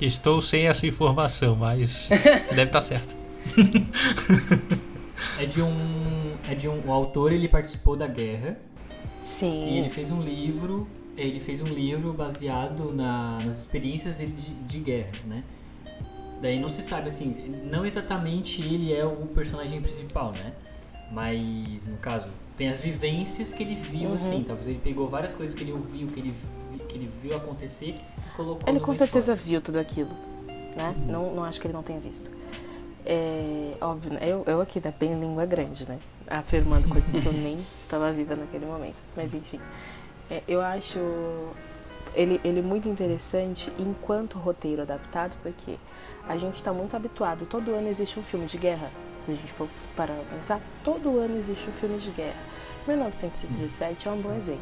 Estou sem essa informação, mas deve estar certo. É de um. É de um. O autor ele participou da guerra e ele Sim, fez um livro. Ele fez um livro baseado na- nas experiências dele de, de guerra, né? Daí não se sabe assim, não exatamente ele é o personagem principal, né? Mas no caso, tem as vivências que ele viu, Uhum. assim. Talvez ele pegou várias coisas que ele ouviu, que ele, que ele viu acontecer e colocou ele com certeza história. viu tudo aquilo, né? Não, não acho que ele não tenha visto. É óbvio, né? eu, eu aqui, né, bem língua grande, né? Afirmando coisas que eu nem estava viva naquele momento. Mas enfim, é, eu acho ele, ele muito interessante enquanto roteiro adaptado, porque a gente está muito habituado. Todo ano existe um filme de guerra. Se a gente for parar pra pensar, todo ano existe um filme de guerra. 1917 é um bom exemplo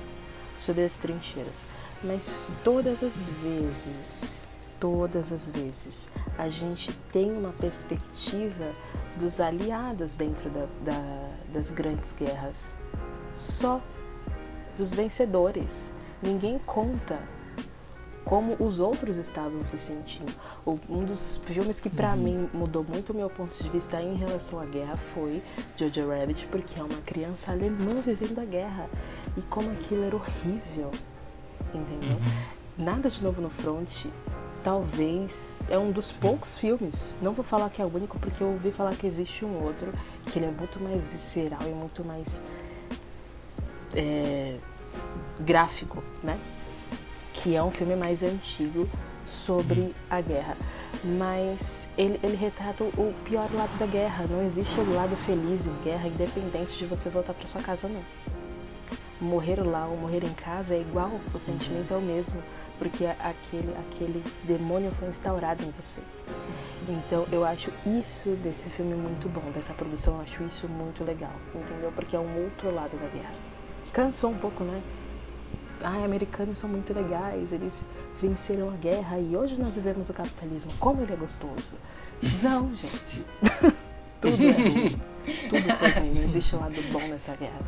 sobre as trincheiras. Mas todas as vezes, todas as vezes, a gente tem uma perspectiva dos aliados dentro da- da- das grandes guerras. Só dos vencedores. Ninguém conta como os outros estavam se sentindo. Um dos filmes que pra mim mudou muito o meu ponto de vista em relação à guerra foi Jojo Rabbit, porque é uma criança alemã vivendo a guerra e como aquilo era horrível, entendeu? Nada de novo no front. Talvez é um dos poucos filmes. Não vou falar que é o único, porque eu ouvi falar que existe um outro que ele é muito mais visceral e muito mais é, gráfico, né? Que é um filme mais antigo sobre a guerra. Mas ele, ele retrata o pior lado da guerra. Não existe o lado feliz em guerra, independente de você voltar para sua casa ou não. Morrer lá ou morrer em casa é igual, o sentimento é o mesmo, porque aquele, aquele demônio foi instaurado em você. Então eu acho isso desse filme muito bom, dessa produção, eu acho isso muito legal, entendeu? Porque é um outro lado da guerra. Cansou um pouco, né? Ai, americanos são muito legais, eles venceram a guerra e hoje nós vivemos o capitalismo. Como ele é gostoso. Não, gente. Tudo é ruim. Tudo foi ruim. Não existe lado bom nessa guerra.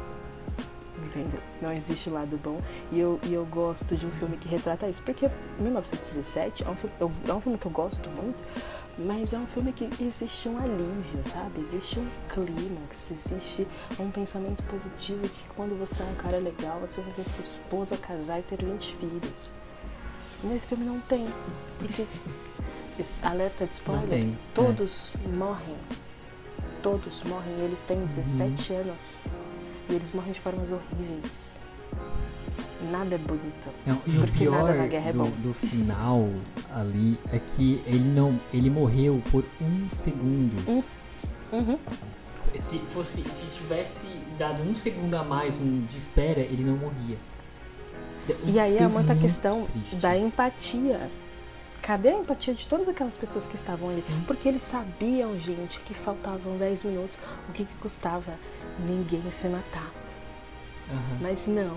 Entendeu? Não existe lado bom. E eu, e eu gosto de um filme que retrata isso. Porque 1917 é um filme, é um filme que eu gosto muito, mas é um filme que existe um alívio, sabe? Existe um clímax, existe um pensamento positivo de que quando você é um cara legal, você vai ver sua esposa casar e ter 20 filhos. Nesse filme não tem. Porque, esse alerta de spoiler, tem, é. todos morrem. Todos morrem. Eles têm 17 anos. E eles morrem de formas horríveis. Nada é bonito. Não, e o Porque pior nada na guerra é do, bom. do final ali é que ele não. Ele morreu por um segundo. Uhum. Se fosse. Se tivesse dado um segundo a mais um de espera, ele não morria. E aí é muita questão triste. da empatia. Cadê a empatia de todas aquelas pessoas que estavam ali? Sim. Porque eles sabiam, gente, que faltavam 10 minutos. O que, que custava? Ninguém se matar. Aham. Mas não.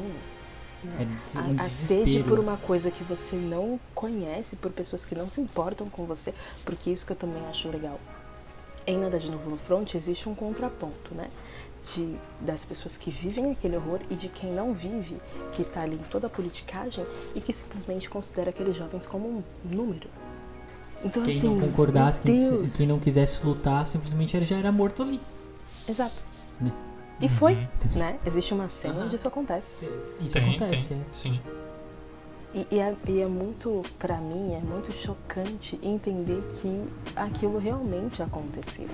Des- um A, a sede por uma coisa que você não conhece, por pessoas que não se importam com você, porque isso que eu também acho legal. Em Nada de Novo no Front existe um contraponto, né? De, das pessoas que vivem aquele horror e de quem não vive, que tá ali em toda a politicagem e que simplesmente considera aqueles jovens como um número. Então, Quem assim, não concordasse, quem, quem não quisesse lutar, simplesmente já era morto ali. Exato. Né? E foi, né? Existe uma cena onde isso acontece. Isso tem, acontece, tem. Sim. E, e é, e é muito, pra mim, é muito chocante entender que aquilo realmente aconteceu.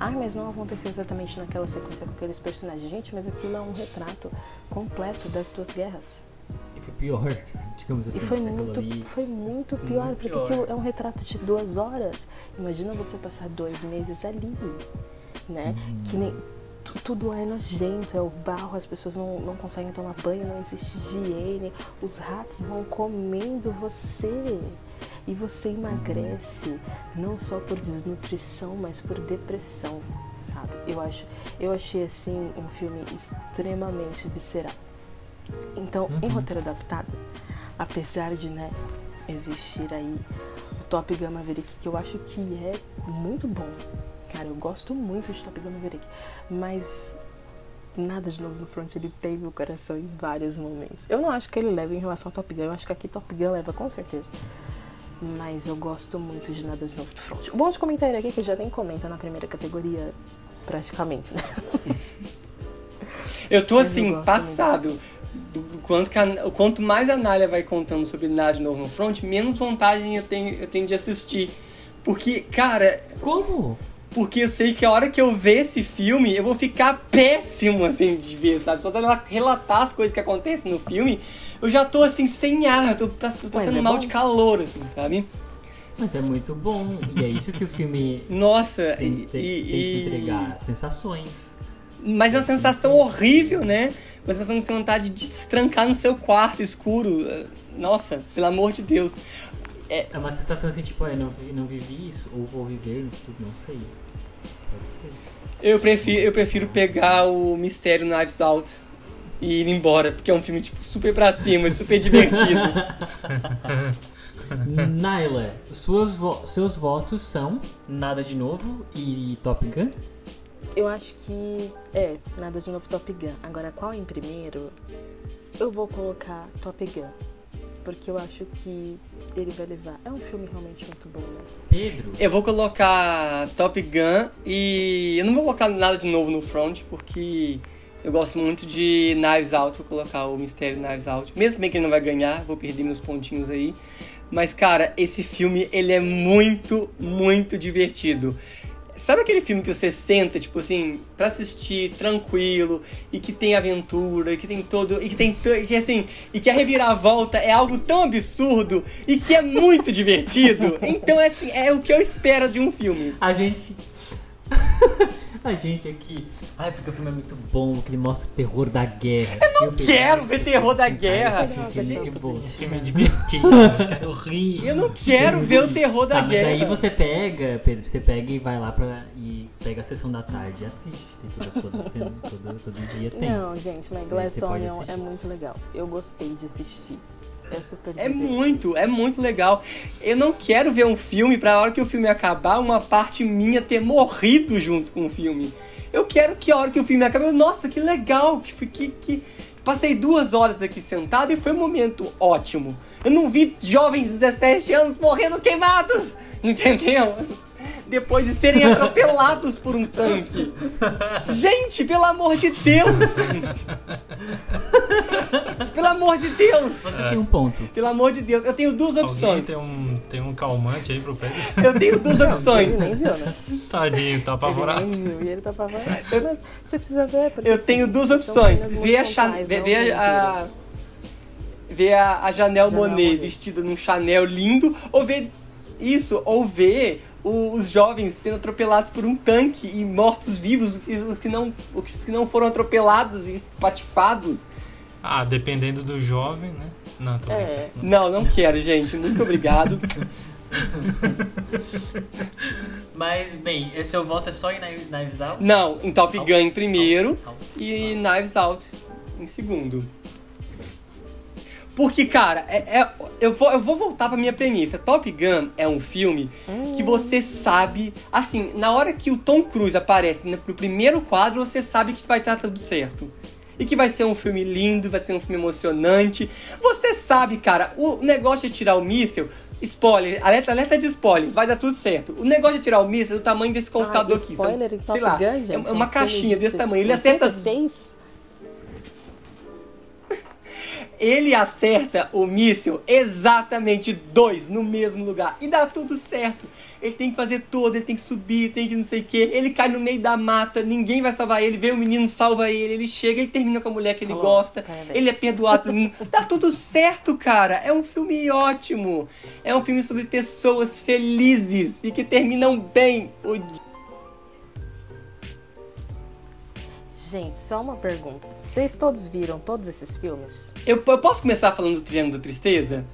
Ah, mas não aconteceu exatamente naquela sequência com aqueles personagens. Gente, mas aquilo é um retrato completo das duas guerras. E foi pior, digamos assim. E foi muito, foi muito pior, muito porque pior. aquilo é um retrato de duas horas. Imagina você passar dois meses ali, né? Uhum. Que nem tudo é nojento, é o barro, as pessoas não, não conseguem tomar banho, não existe higiene, os ratos vão comendo você. E você emagrece, não só por desnutrição, mas por depressão, sabe? Eu acho, eu achei assim um filme extremamente visceral. Então, em Uhum. roteiro adaptado, apesar de, né, existir aí o Top Gun Maverick, que eu acho que é muito bom. Cara, eu gosto muito de Top Gun Maverick, mas nada de novo no front, ele tem meu coração em vários momentos. Eu não acho que ele leva em relação ao Top Gun, eu acho que aqui Top Gun leva com certeza. Mas eu gosto muito de nada de novo do front. O bom de comentário aqui é que já nem comenta na primeira categoria, praticamente, né? Eu tô Mas eu assim, gosto passado. Do, do quanto que a- o quanto mais a Nália vai contando sobre nada de novo no front, menos vantagem eu tenho, eu tenho de assistir. Porque, cara, Como? Porque eu sei que a hora que eu ver esse filme, eu vou ficar péssimo, assim, de ver, sabe? Só dela relatar as coisas que acontecem no filme, eu já tô, assim, sem ar, eu tô, pass- tô passando é mal bom. de calor, assim, sabe? Mas é muito bom. E é isso que o filme Nossa, tem, e, tem- e- tem que entregar. Sensações. Mas é uma sensação horrível, né? Uma sensação de vontade de se trancar no seu quarto escuro. Nossa, pelo amor de Deus. É uma sensação assim, tipo, é, não, não vivi isso, ou vou viver no futuro, não sei. Eu prefiro, eu prefiro pegar o Mistério Knives Out e ir embora, porque é um filme tipo super pra cima, super divertido. Naila, suas vo- seus votos são Nada de Novo e Top Gun? Eu acho que é, nada de novo Top Gun. Agora, qual em primeiro? Eu vou colocar Top Gun. Porque eu acho que ele vai levar. É um filme realmente muito bom, né? Pedro? Eu vou colocar Top Gun e eu não vou colocar nada de novo no front, porque eu gosto muito de Knives Out, vou colocar o Mistério Knives Out. Mesmo bem que ele não vai ganhar, vou perder meus pontinhos aí. Mas, cara, esse filme, ele é muito, muito divertido. Sabe aquele filme que você senta, tipo assim, pra assistir tranquilo, e que tem aventura, e que tem todo. E que tem. E que assim. E que a reviravolta é algo tão absurdo e que é muito divertido. Então, é assim, é o que eu espero de um filme. A gente. A gente aqui. Ai, porque o filme é muito bom, que ele mostra o terror da guerra. Eu não quero ver terror da guerra. Filme divertido, eu quero rir. Eu não quero ver o terror da Tá, mas guerra. aí você pega, Pedro, você pega e vai lá pra. e pega a sessão da tarde e assiste. Tem todo, todo, todo, todo, todo dia tem. Não, gente, mas Glass Onion é muito legal. Eu gostei de assistir. É super É divertido. muito, é muito legal. Eu não quero ver um filme pra hora que o filme acabar, uma parte minha ter morrido junto com o filme. Eu quero que a hora que o filme acabe, eu, nossa, que legal, que, que, que... Passei duas horas aqui sentado e foi um momento ótimo. Eu não vi jovens de 17 anos morrendo queimados, entendeu? Depois de serem atropelados por um tanque. Gente, pelo amor de Deus! pelo amor de Deus! Você tem um ponto. Pelo amor de Deus, eu tenho duas Alguém opções. tem um, tem um calmante aí pro Pedro? Eu tenho duas opções. Ele nem viu, né? Tadinho, tá apavorado. Ele nem viu e ele tá apavorado. Mas você precisa ver. porque, Eu tenho duas opções. Ver a, Cha- pontuais, ver, não a, ver a, a Janelle Janelle Monet Monáe. vestida num Chanel lindo, ou ver isso, ou ver os jovens sendo atropelados por um tanque e mortos vivos, os que, não, os que não foram atropelados e espatifados. Ah, dependendo do jovem, né? Não, tô. É. Não, não quero, gente. Muito obrigado. Mas, bem, esse seu voto é só em Knives Out? Não, em Top Gun em primeiro. Out, out. e Knives Out em segundo. Porque, cara, é, é- eu, vou, eu vou voltar pra minha premissa. Top Gun é um filme que você sabe, assim, na hora que o Tom Cruise aparece no primeiro quadro, você sabe que vai estar tudo certo. E que vai ser um filme lindo, vai ser um filme emocionante. Você sabe, cara, o negócio de tirar o míssil. Spoiler, alerta, alerta de spoiler, vai dar tudo certo. O negócio de tirar o míssil é do tamanho desse computador Ah, aqui. spoiler em Top lá, Gun, é gente. uma um filme caixinha de desse tamanho. Ele acerta 86? Ele acerta o míssil exatamente dois no mesmo lugar. E dá tudo certo. Ele tem que fazer todo, ele tem que subir, tem que não sei o que. Ele cai no meio da mata, ninguém vai salvar ele. Vem o menino, salva ele. Ele chega e termina com a mulher que ele Alô, gosta. parabéns. Ele é perdoado pelo menino. Dá tudo certo, cara. É um filme ótimo. É um filme sobre pessoas felizes e que terminam bem o Gente, só uma pergunta. Vocês todos viram todos esses filmes? Eu, eu posso começar falando do Triângulo da Tristeza?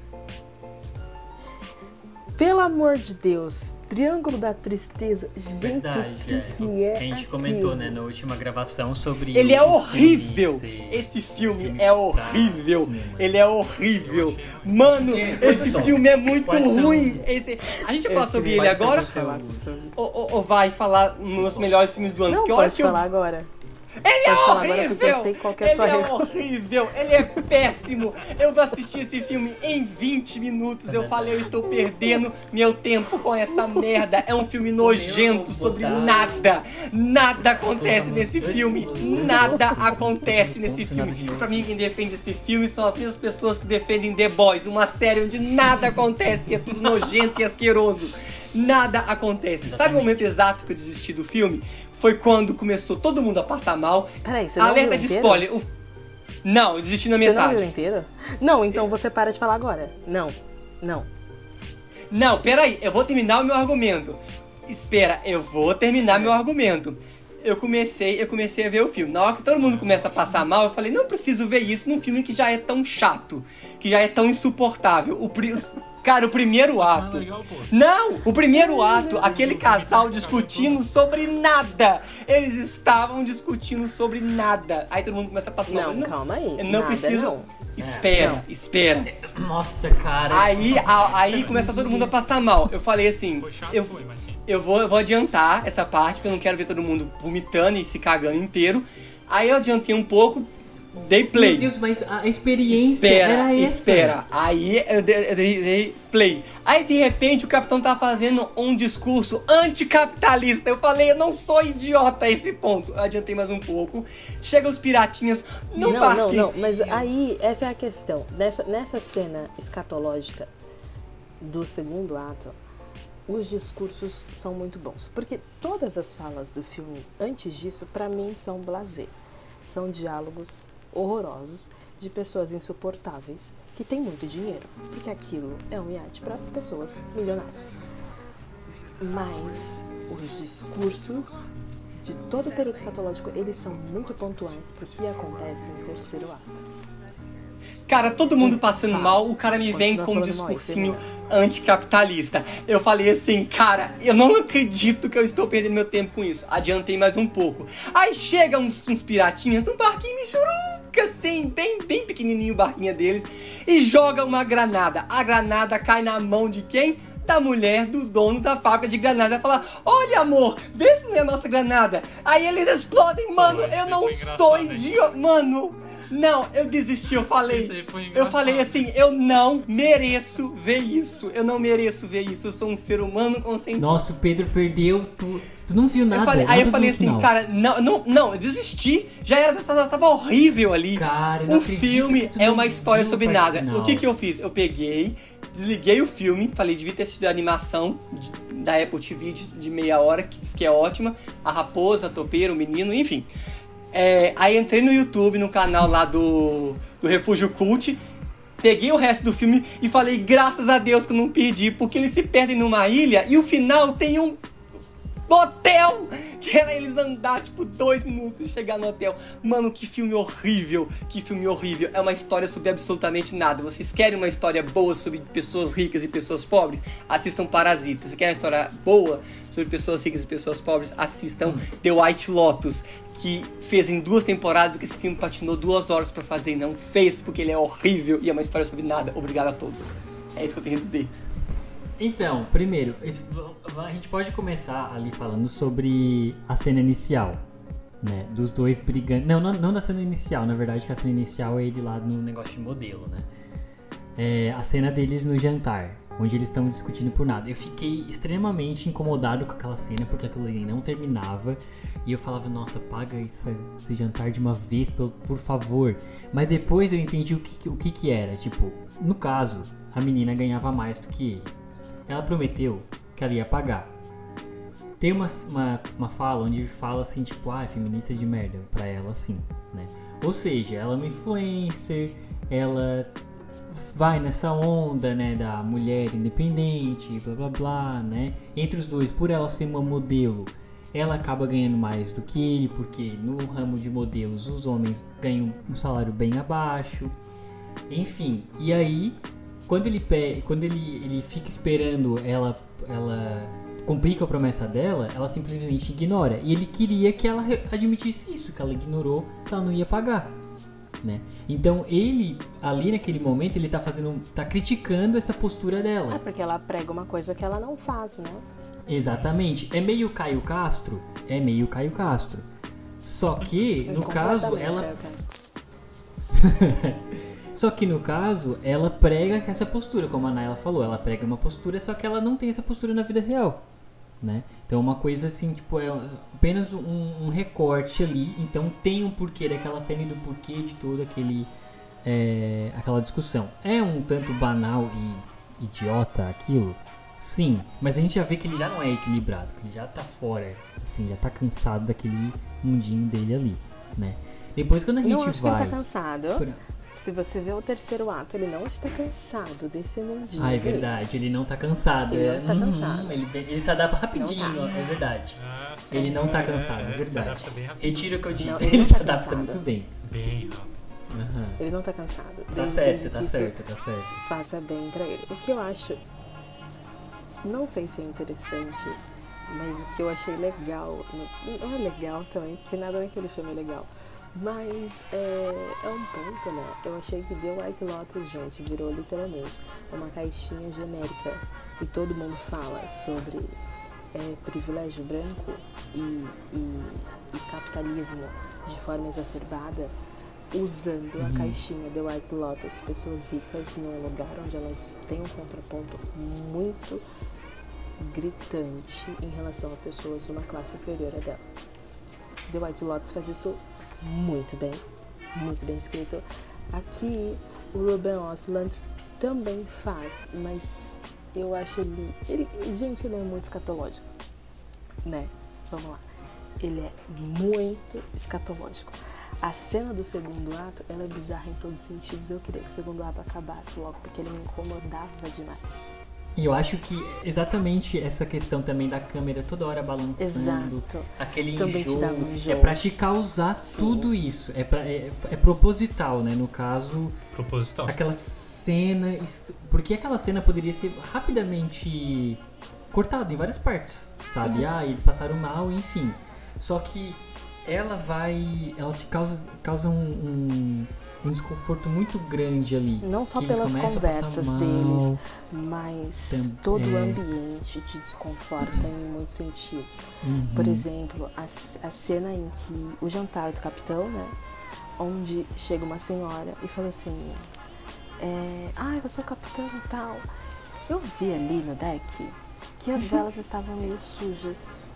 Pelo amor de Deus, Triângulo da Tristeza. Gente, Verdade, o que, é. que é A gente aquilo? comentou, né, na última gravação sobre. Ele é horrível. filme Esse filme filme é horrível. péssimo, mano. Ele é horrível. Mano, É, esse filme é muito Quais são- ruim. Esse... A gente vai falar sobre ele agora? Ou, ou- ou vai falar nos melhores filmes do ano? Não, a hora pode que eu falar agora. Ele é horrível! ele é horrível! Ele é péssimo! Eu vou assistir esse filme em 20 minutos. Eu falei, eu estou perdendo meu tempo com essa merda. É um filme nojento sobre nada. Nada acontece nesse filme. Nada acontece nesse filme. Pra mim, quem defende esse filme são as mesmas pessoas que defendem The Boys, uma série onde nada acontece, que é tudo nojento e asqueroso. Nada acontece. Sabe o momento exato que eu desisti do filme? Foi quando começou todo mundo a passar mal. Peraí, você não Alerta de inteiro? spoiler. o- Não, eu desisti na Você não metade. viu inteiro? Não, então você para de falar agora. Não, não. Não, peraí, eu vou terminar o meu argumento. Espera, eu vou terminar meu argumento. Eu comecei, eu comecei a ver o filme. Na hora que todo mundo começa a passar mal, eu falei, não preciso ver isso num filme que já é tão chato, que já é tão insuportável. O Cara, o primeiro Ah, ato. legal, pô. Não! O primeiro ato, aquele casal discutindo sobre nada. Eles estavam discutindo sobre nada. Aí todo mundo começa a passar mal. Não, calma aí. Não Nada, preciso. não. Espera, Não. espera. Nossa, cara. Aí, a- aí começa todo mundo a passar mal. Eu falei assim, Foi chato, eu, foi, eu, vou, eu vou adiantar essa parte, porque eu não quero ver todo mundo vomitando e se cagando inteiro. Aí eu adiantei um pouco, dei play. Meu Deus, mas a experiência Espera, era essa. espera. Aí eu dei, dei- dei play. Aí de repente o capitão tá fazendo um discurso anticapitalista. Eu falei, eu não sou idiota a esse ponto. Eu adiantei mais um pouco. Chega os piratinhas no não, barquinho. não, não, mas aí essa é a questão. Nessa, nessa cena escatológica do segundo ato, os discursos são muito bons. Porque todas as falas do filme antes disso, pra mim, são blasé. São diálogos horrorosos de pessoas insuportáveis que têm muito dinheiro. Porque aquilo é um iate para pessoas milionárias. Mas os discursos de todo o período escatológico, eles são muito pontuais pro que acontece no terceiro ato. Cara, todo mundo passando mal, o cara me vem com um discursinho anticapitalista. Eu falei assim, cara, eu não acredito que eu estou perdendo meu tempo com isso. Adiantei mais um pouco. Aí chega uns, uns piratinhas num barquinho michuruca, assim, bem, bem pequenininho o barquinho deles, e joga uma granada. A granada cai na mão de quem? Da mulher do dono da fábrica de granada fala: Olha, amor, vê se não é a nossa granada. Aí eles explodem, mano. eu não sou idiota. Mano, não, eu desisti, eu falei. Eu falei assim, eu não mereço ver isso. Eu não mereço ver isso. Eu sou um ser humano consciente. Nossa, o Pedro perdeu tu. Tu não viu nada. Eu falei, nada aí eu falei assim, final. cara, não, não, não, eu desisti. Já era, já tava, tava horrível ali. Cara, o filme é uma história sobre nada. Final. O que que eu fiz? Eu peguei, desliguei o filme, falei, devia ter assistido a animação de, da Apple TV de, de meia hora, que diz que é ótima. A raposa, a topeira, o menino, enfim. É, aí entrei no YouTube, no canal lá do, do Refúgio Cult, peguei o resto do filme e falei, graças a Deus que eu não perdi, porque eles se perdem numa ilha e o final tem um hotel que era eles andar, tipo, dois minutos e chegar no hotel. Mano, que filme horrível, que filme horrível. É uma história sobre absolutamente nada. Vocês querem uma história boa sobre pessoas ricas e pessoas pobres? Assistam Parasita. Você quer uma história boa sobre pessoas ricas e pessoas pobres? Assistam The White Lotus, que fez em duas temporadas o que esse filme patinou duas horas para fazer e não fez, porque ele é horrível e é uma história sobre nada. Obrigado a todos. É isso que eu tenho a dizer. Então, primeiro, a gente pode começar ali falando sobre a cena inicial, né? Dos dois brigando. Não, não, não da cena inicial, na verdade, que a cena inicial é ele lá no negócio de modelo, né? É, a cena deles no jantar, onde eles estão discutindo por nada. Eu fiquei extremamente incomodado com aquela cena, porque aquilo ali não terminava. E eu falava, nossa, paga esse, esse jantar de uma vez, por, por favor. Mas depois eu entendi o que, o que que era. Tipo, no caso, a menina ganhava mais do que ele. Ela prometeu que ela ia pagar. Tem uma, uma, uma fala onde fala assim, tipo, ah, é feminista de merda, pra ela assim, né? Ou seja, ela é uma influencer, ela vai nessa onda, né, da mulher independente, blá blá blá, né? Entre os dois, por ela ser uma modelo, ela acaba ganhando mais do que ele, porque no ramo de modelos os homens ganham um salário bem abaixo. Enfim, e aí quando ele quando ele, ele fica esperando ela ela cumprir com a promessa dela, ela simplesmente ignora. E ele queria que ela admitisse isso, que ela ignorou, que ela não ia pagar. Né? Então ele ali naquele momento ele tá fazendo, tá criticando essa postura dela. É porque ela prega uma coisa que ela não faz, né? Exatamente. É meio Caio Castro, é meio Caio Castro. Só que é no caso ela Caio Castro. Só que no caso, ela prega essa postura, como a Naila falou, ela prega uma postura, só que ela não tem essa postura na vida real, né? Então é uma coisa assim, tipo, é apenas um, um recorte ali, então tem um porquê daquela cena e do porquê de toda aquele é, aquela discussão. É um tanto banal e idiota aquilo? Sim, mas a gente já vê que ele já não é equilibrado, que ele já tá fora, assim, já tá cansado daquele mundinho dele ali, né? Depois quando a gente não acho vai. Que ele tá cansado. Por se você vê o terceiro ato, ele não está cansado desse mundinho. Ah, é verdade, ele não está cansado. Ele é, não está uhum, cansado. Ele, ele, se adapta rapidinho, tá. é verdade. Ah, ele não está cansado, é, é verdade. Retiro o que eu disse, ele, ele se tá adapta muito bem. Bem rápido. Uhum. Ele não tá cansado. Tá desde, certo, desde tá certo, tá certo. Faça bem pra ele. O que eu acho. Não sei se é interessante, mas o que eu achei legal. Não é legal também, porque nada naquele filme é legal. Mas é, é, um ponto, né? Eu achei que The White Lotus, gente, virou literalmente uma caixinha genérica. E todo mundo fala sobre é, privilégio branco e, e, e, capitalismo de forma exacerbada, usando uhum. a caixinha The White Lotus, pessoas ricas num lugar onde elas têm um contraponto muito gritante em relação a pessoas de uma classe inferior a dela. The White Lotus faz isso muito bem, muito bem escrito. Aqui o Ruben Osland também faz, mas eu acho ele, ele. Gente, ele é muito escatológico. Né? Vamos lá. Ele é muito escatológico. A cena do segundo ato, ela é bizarra em todos os sentidos. Eu queria que o segundo ato acabasse logo, porque ele me incomodava demais. E eu acho que exatamente essa questão também da câmera toda hora balançando, Exato. aquele Também enjoo, um enjoo. é pra te causar tudo isso. É, pra, é, é proposital, né? No caso, Proposital. aquela cena. Porque aquela cena poderia ser rapidamente cortada em várias partes, sabe? Ah, eles passaram mal, enfim. Só que ela vai. Ela te causa, causa um, um, um desconforto muito grande ali. Não só pelas conversas mal. deles, mas Tam- todo o é. ambiente te desconforta em muitos sentidos. Uhum. Por exemplo, a, a cena em que o jantar do capitão, né? Onde chega uma senhora e fala assim: é, Ai, você é o capitão e tal. Eu vi ali no deck que as velas estavam meio sujas.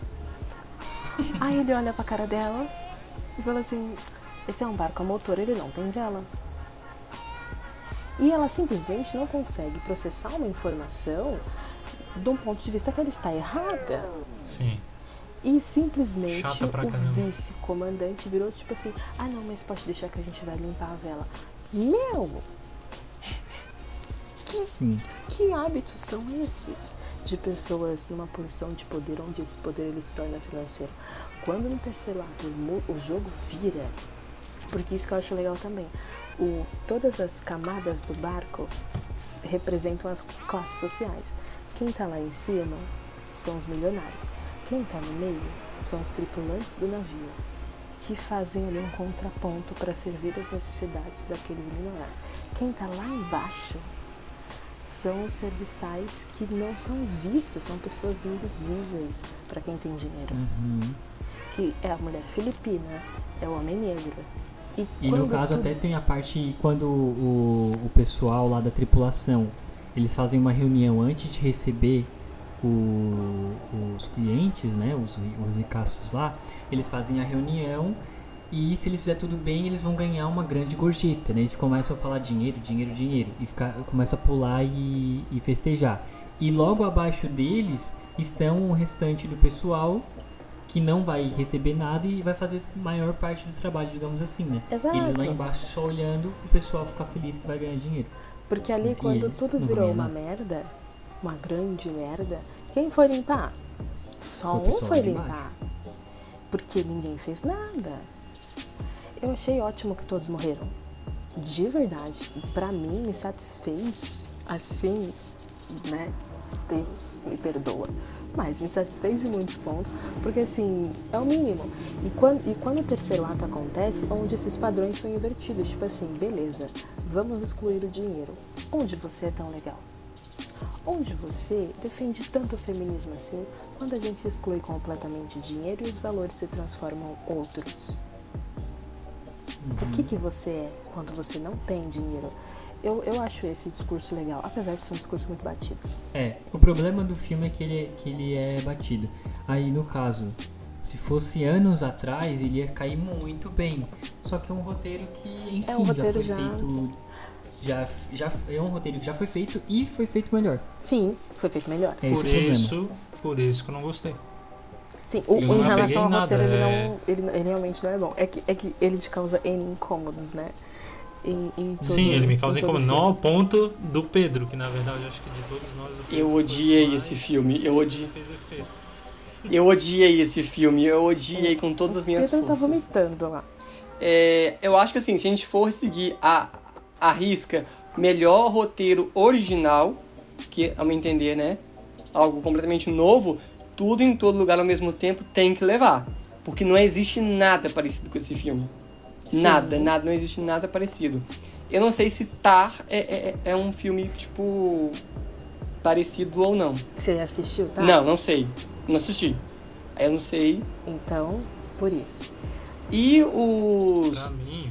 Aí ele olha pra cara dela e fala assim: Esse é um barco a motor, ele não tem vela. E ela simplesmente não consegue processar uma informação de um ponto de vista que ela está errada. Sim. E simplesmente o vice-comandante virou tipo assim: ah, não, mas pode deixar que a gente vai limpar a vela. Meu, Sim. que hábitos são esses de pessoas numa posição de poder onde esse poder ele se torna financeiro? Quando no terceiro ato o jogo vira, porque isso que eu acho legal também, o, todas as camadas do barco representam as classes sociais. Quem tá lá em cima são os milionários. Quem tá no meio são os tripulantes do navio, que fazem ali um contraponto para servir as necessidades daqueles milionários. Quem tá lá embaixo são os serviçais que não são vistos, são pessoas invisíveis para quem tem dinheiro. Uhum. Que é a mulher filipina, é o homem negro. E, E no caso tudo- até tem a parte quando o, o pessoal lá da tripulação eles fazem uma reunião antes de receber o- os clientes, né, os, os ricaços lá, eles fazem a reunião e se eles fizer tudo bem eles vão ganhar uma grande gorjeta, né? Eles começam a falar dinheiro, dinheiro, dinheiro e ficar, começa a pular e, e festejar. E logo abaixo deles estão o restante do pessoal que não vai receber nada e vai fazer maior parte do trabalho, digamos assim, né? Exato. Eles lá embaixo só olhando, o pessoal fica feliz que vai ganhar dinheiro. Porque ali, quando tudo virou uma nada. merda, uma grande merda, quem foi limpar? Só Foi um foi limpar. Porque ninguém fez nada. Eu achei ótimo que todos morreram. De verdade. Pra mim, me satisfez assim, né? Deus me perdoa. Mas me satisfez em muitos pontos, porque assim, é o mínimo. E quando, e quando o terceiro ato acontece, onde esses padrões são invertidos, tipo assim, beleza, vamos excluir o dinheiro. Onde você é tão legal? Onde você defende tanto o feminismo assim, quando a gente exclui completamente o dinheiro e os valores se transformam outros? O que, que você é quando você não tem dinheiro? Eu, eu acho esse discurso legal, apesar de ser um discurso muito batido. É, o problema do filme é que ele, que ele é batido. Aí, no caso, se fosse anos atrás, ele ia cair muito bem. Só que é um roteiro que, enfim, É um roteiro já já- foi feito. Já, já, é um roteiro que já foi feito e foi feito melhor. Sim, foi feito melhor. É por isso, por isso que eu não gostei. Sim, o, em relação ao nada, roteiro, ele, é- não, ele, ele realmente não é bom. É que, é que ele te causa N incômodos, né? Em, em todo- Sim, ele me causa incômodo. Não ao ponto do Pedro, que na verdade eu acho que de todos nós. Pedro Eu odiei mais- esse filme. Eu odiei, eu odiei esse filme. Eu odiei com todas as minhas Pedro tá forças. vomitando lá. É, eu acho que assim, se a gente for seguir a, a risca melhor roteiro original, que ao meu entender, né, algo completamente novo, tudo em todo lugar ao mesmo tempo tem que levar. Porque não existe nada parecido com esse filme. Sim. Nada, nada, não existe nada parecido. Eu não sei se Tar é, é, é um filme, tipo, parecido ou não. Você assistiu, tá? Não, não sei. Não assisti. Aí eu não sei. Então, por isso. E os. Pra mim,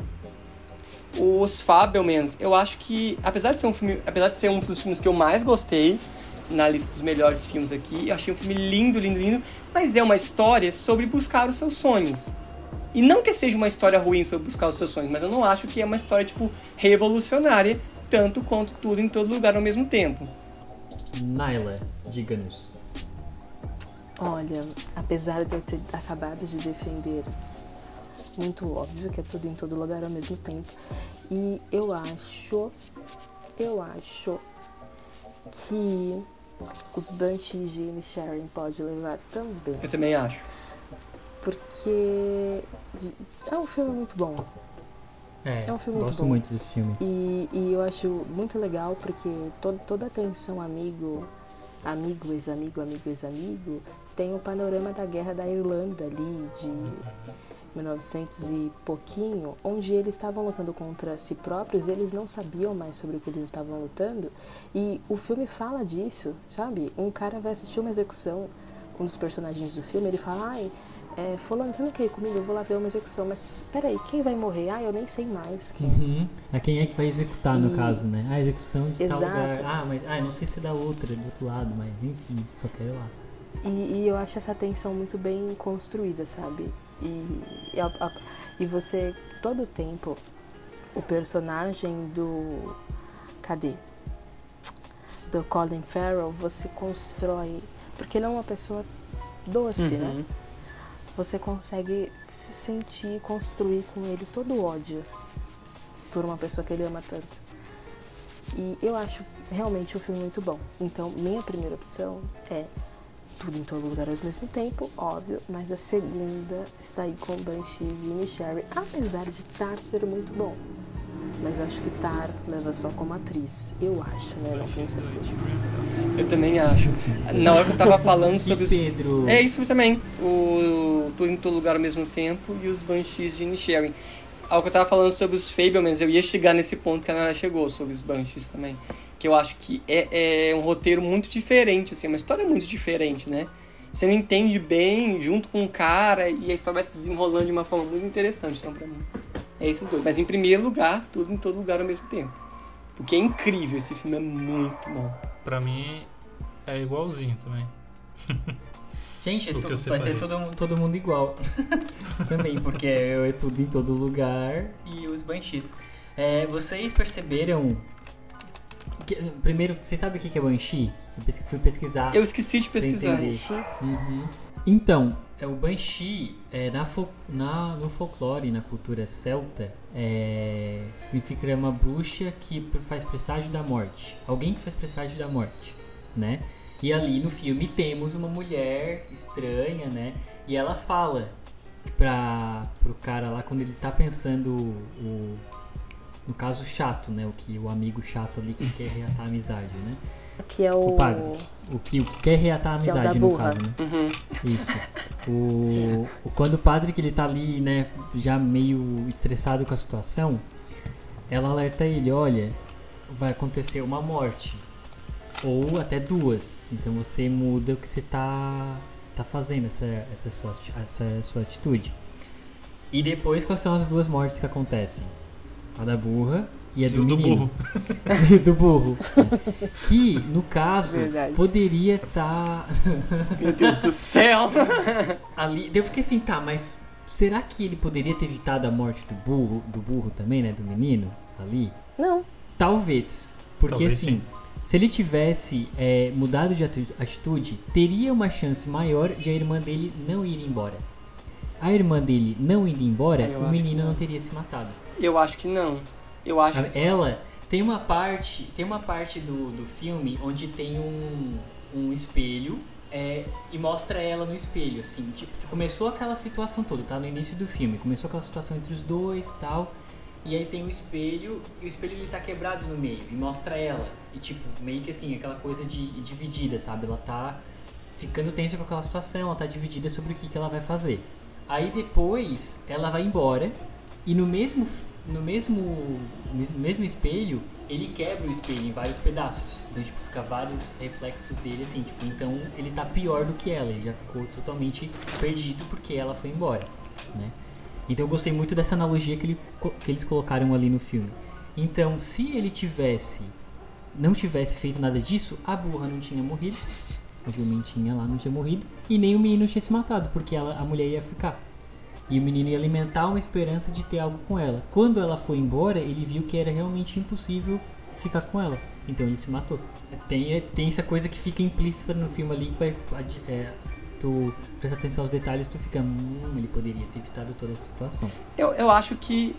Os Fabelmans, eu acho que, apesar de ser um filme, apesar de ser um dos filmes que eu mais gostei na lista dos melhores filmes aqui, eu achei um filme lindo, lindo, lindo, mas é uma história sobre buscar os seus sonhos. E não que seja uma história ruim sobre buscar os seus sonhos, mas eu não acho que é uma história tipo revolucionária, tanto quanto tudo em todo lugar ao mesmo tempo. Naila, diga-nos. Olha, apesar de eu ter acabado de defender muito óbvio que é tudo em todo lugar ao mesmo tempo, e eu acho, eu acho que os Banshees de Sharon pode levar também. Eu também acho. Porque é um filme muito bom. É, É um filme muito gosto bom. muito desse filme. E, e eu acho muito legal porque to, toda a tensão amigo, amigo, ex-amigo, amigo, ex-amigo, tem o panorama da guerra da Irlanda ali de 1900 e pouquinho, onde eles estavam lutando contra si próprios, eles não sabiam mais sobre o que eles estavam lutando. E o filme fala disso, sabe? Um cara vai assistir uma execução, um dos personagens do filme, ele fala, ai, é, fulano, você não quer ir comigo? Eu vou lá ver uma execução, mas peraí, quem vai morrer? Ah, eu nem sei mais quem. Uhum. A quem é que vai executar, no E- caso, né? A execução de tal Exato. lugar. Ah, mas ah, não sei se é da outra, do outro lado, mas enfim, só quero ir lá. E, e eu acho essa tensão muito bem construída, sabe? E, e, a- a- e você, todo o tempo, o personagem do. Cadê? Do Colin Farrell, você constrói. Porque ele é uma pessoa doce, né? Você consegue sentir e construir com ele todo o ódio por uma pessoa que ele ama tanto. E eu acho realmente um filme muito bom. Então, minha primeira opção é tudo em todo lugar ao mesmo tempo, óbvio, mas a segunda está aí com Banshee de Inisherin, apesar de Tar ser muito bom. Mas eu acho que Tar leva só como atriz. Eu acho, né? Não tenho certeza. Eu também acho. Na hora que eu tava falando sobre E os. Pedro. É isso também. O Tudo em Todo Lugar ao mesmo tempo e os Banshees de Inisherin. Ao que eu tava falando sobre os Fablemans, eu ia chegar nesse ponto que a Nara chegou, sobre os Banshees também. Que eu acho que é, é um roteiro muito diferente, assim, uma história muito diferente, né? Você não entende bem junto com o cara e a história vai se desenrolando de uma forma muito interessante, então, pra mim. É esses dois. Mas em primeiro lugar, tudo em todo lugar ao mesmo tempo. Porque é incrível, esse filme é muito bom. Pra mim é igualzinho também. Gente, eu vai ser todo, todo mundo igual. Também, porque é tudo em todo lugar e os Banshees. É, vocês perceberam. que- primeiro, vocês sabem o que é Banshee? Eu fui pesquisar. Eu esqueci de pesquisar. Uhum. Então, é o Banshee, é, na, fol- na- no folclore, na cultura celta, é, significa uma bruxa que faz presságio da morte. Alguém que faz presságio da morte, né? E ali no filme temos uma mulher estranha, né? E ela fala pra, pro cara lá quando ele tá pensando o, no caso chato, né? O que o amigo chato ali que quer reatar a amizade, né? Que é o. O padre. O que, o que quer reatar a Que é o da amizade, no burra. caso, né? Uhum. Isso. O, o- quando o padre que ele tá ali, né, já meio estressado com a situação, ela alerta ele, olha, vai acontecer uma morte. Ou até duas. Então você muda o que você tá, tá fazendo, essa, essa, sua, essa sua atitude. E depois quais são as duas mortes que acontecem? A da burra e a E do o do menino. burro. do burro. Que, no caso, Verdade. poderia estar Meu Deus do céu! ali. Eu fiquei assim, tá, mas será que ele poderia ter evitado a morte do burro, do burro também, né? Do menino ali? Não, Talvez. Porque Talvez assim, sim. se ele tivesse é, mudado de atitude, teria uma chance maior de a irmã dele não ir embora. A irmã dele não indo embora, Eu o menino não. não teria se matado. Eu acho que não. Eu acho. Ela tem uma parte, tem uma parte do, do filme onde tem um, um espelho é, e mostra ela no espelho, assim, tipo, começou aquela situação toda, tá? No início do filme, começou aquela situação entre os dois tal, e aí tem o espelho, e o espelho ele tá quebrado no meio, e mostra ela, e tipo, meio que assim, aquela coisa de dividida, sabe? Ela tá ficando tensa com aquela situação, ela tá dividida sobre o que, que ela vai fazer. Aí depois ela vai embora, e no mesmo no mesmo mes- mesmo espelho, ele quebra o espelho em vários pedaços. Então, tipo, fica vários reflexos dele assim, tipo, então ele tá pior do que ela, ele já ficou totalmente perdido porque ela foi embora, né? Então eu gostei muito dessa analogia que, ele, que eles colocaram ali no filme. Então, se ele tivesse não tivesse feito nada disso, a burra não tinha morrido. A jumentinha lá não tinha morrido. E nem o menino tinha se matado, porque ela, a mulher ia ficar. E o menino ia alimentar uma esperança de ter algo com ela. Quando ela foi embora, ele viu que era realmente impossível ficar com ela. Então ele se matou. Tem, tem essa coisa que fica implícita no filme ali que vai. É, tu presta atenção aos detalhes, tu fica. Hum, ele poderia ter evitado toda essa situação. Eu, eu acho que.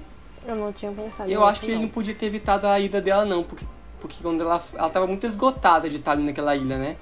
eu não tinha pensado Eu acho que ele não. não podia ter evitado a ida dela, não. Porque, porque quando ela. Ela tava muito esgotada de estar ali naquela ilha, né?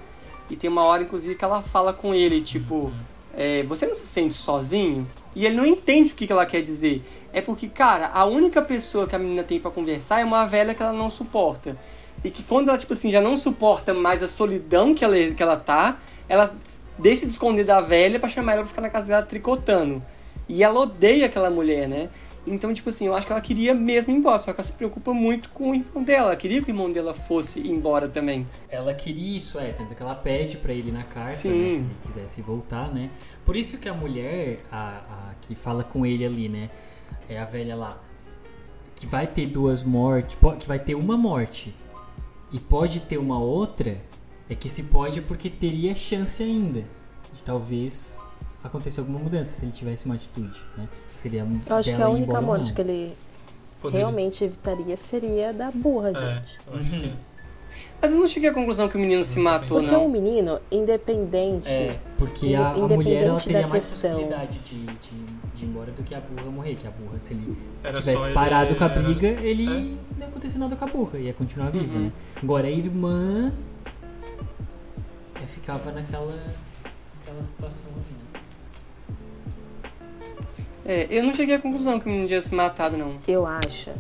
E tem uma hora, inclusive, que ela fala com ele, tipo, é, você não se sente sozinho? E ele não entende o que, que ela quer dizer. É porque, cara, a única pessoa que a menina tem para conversar é uma velha que ela não suporta. E que quando ela, tipo assim, já não suporta mais a solidão que ela, que ela tá, ela deixa de esconder da velha para chamar ela pra ficar na casa dela tricotando. E ela odeia aquela mulher, né? Então, tipo assim, eu acho que ela queria mesmo ir embora, só que ela se preocupa muito com o irmão dela. Ela queria que o irmão dela fosse embora também. Ela queria isso, é, tanto que ela pede para ele na carta, né, se ele quisesse voltar, né? Por isso que a mulher, a, a que fala com ele ali, né, é a velha lá, que vai ter duas mortes, que vai ter uma morte e pode ter uma outra, é que se pode é porque teria chance ainda de talvez acontecer alguma mudança se ele tivesse uma atitude, né? Seria Eu acho que a única morte não. que ele Poderia- realmente evitaria seria da burra, É, gente. eu acho que. Mas eu não cheguei à conclusão que o menino se matou, Porque um não. menino, independente. É, porque a, a mulher ela independente teria da mais questão. possibilidade de, de, de ir embora do que a burra morrer. Que a burra, se ele Era tivesse ele- parado com a era- briga, ele É. não ia acontecer nada com a burra, ia continuar Uhum. né? Agora a irmã é, ficava naquela, naquela situação ali, né? É, eu não cheguei à conclusão que o menino tinha se matado, não. Eu acho.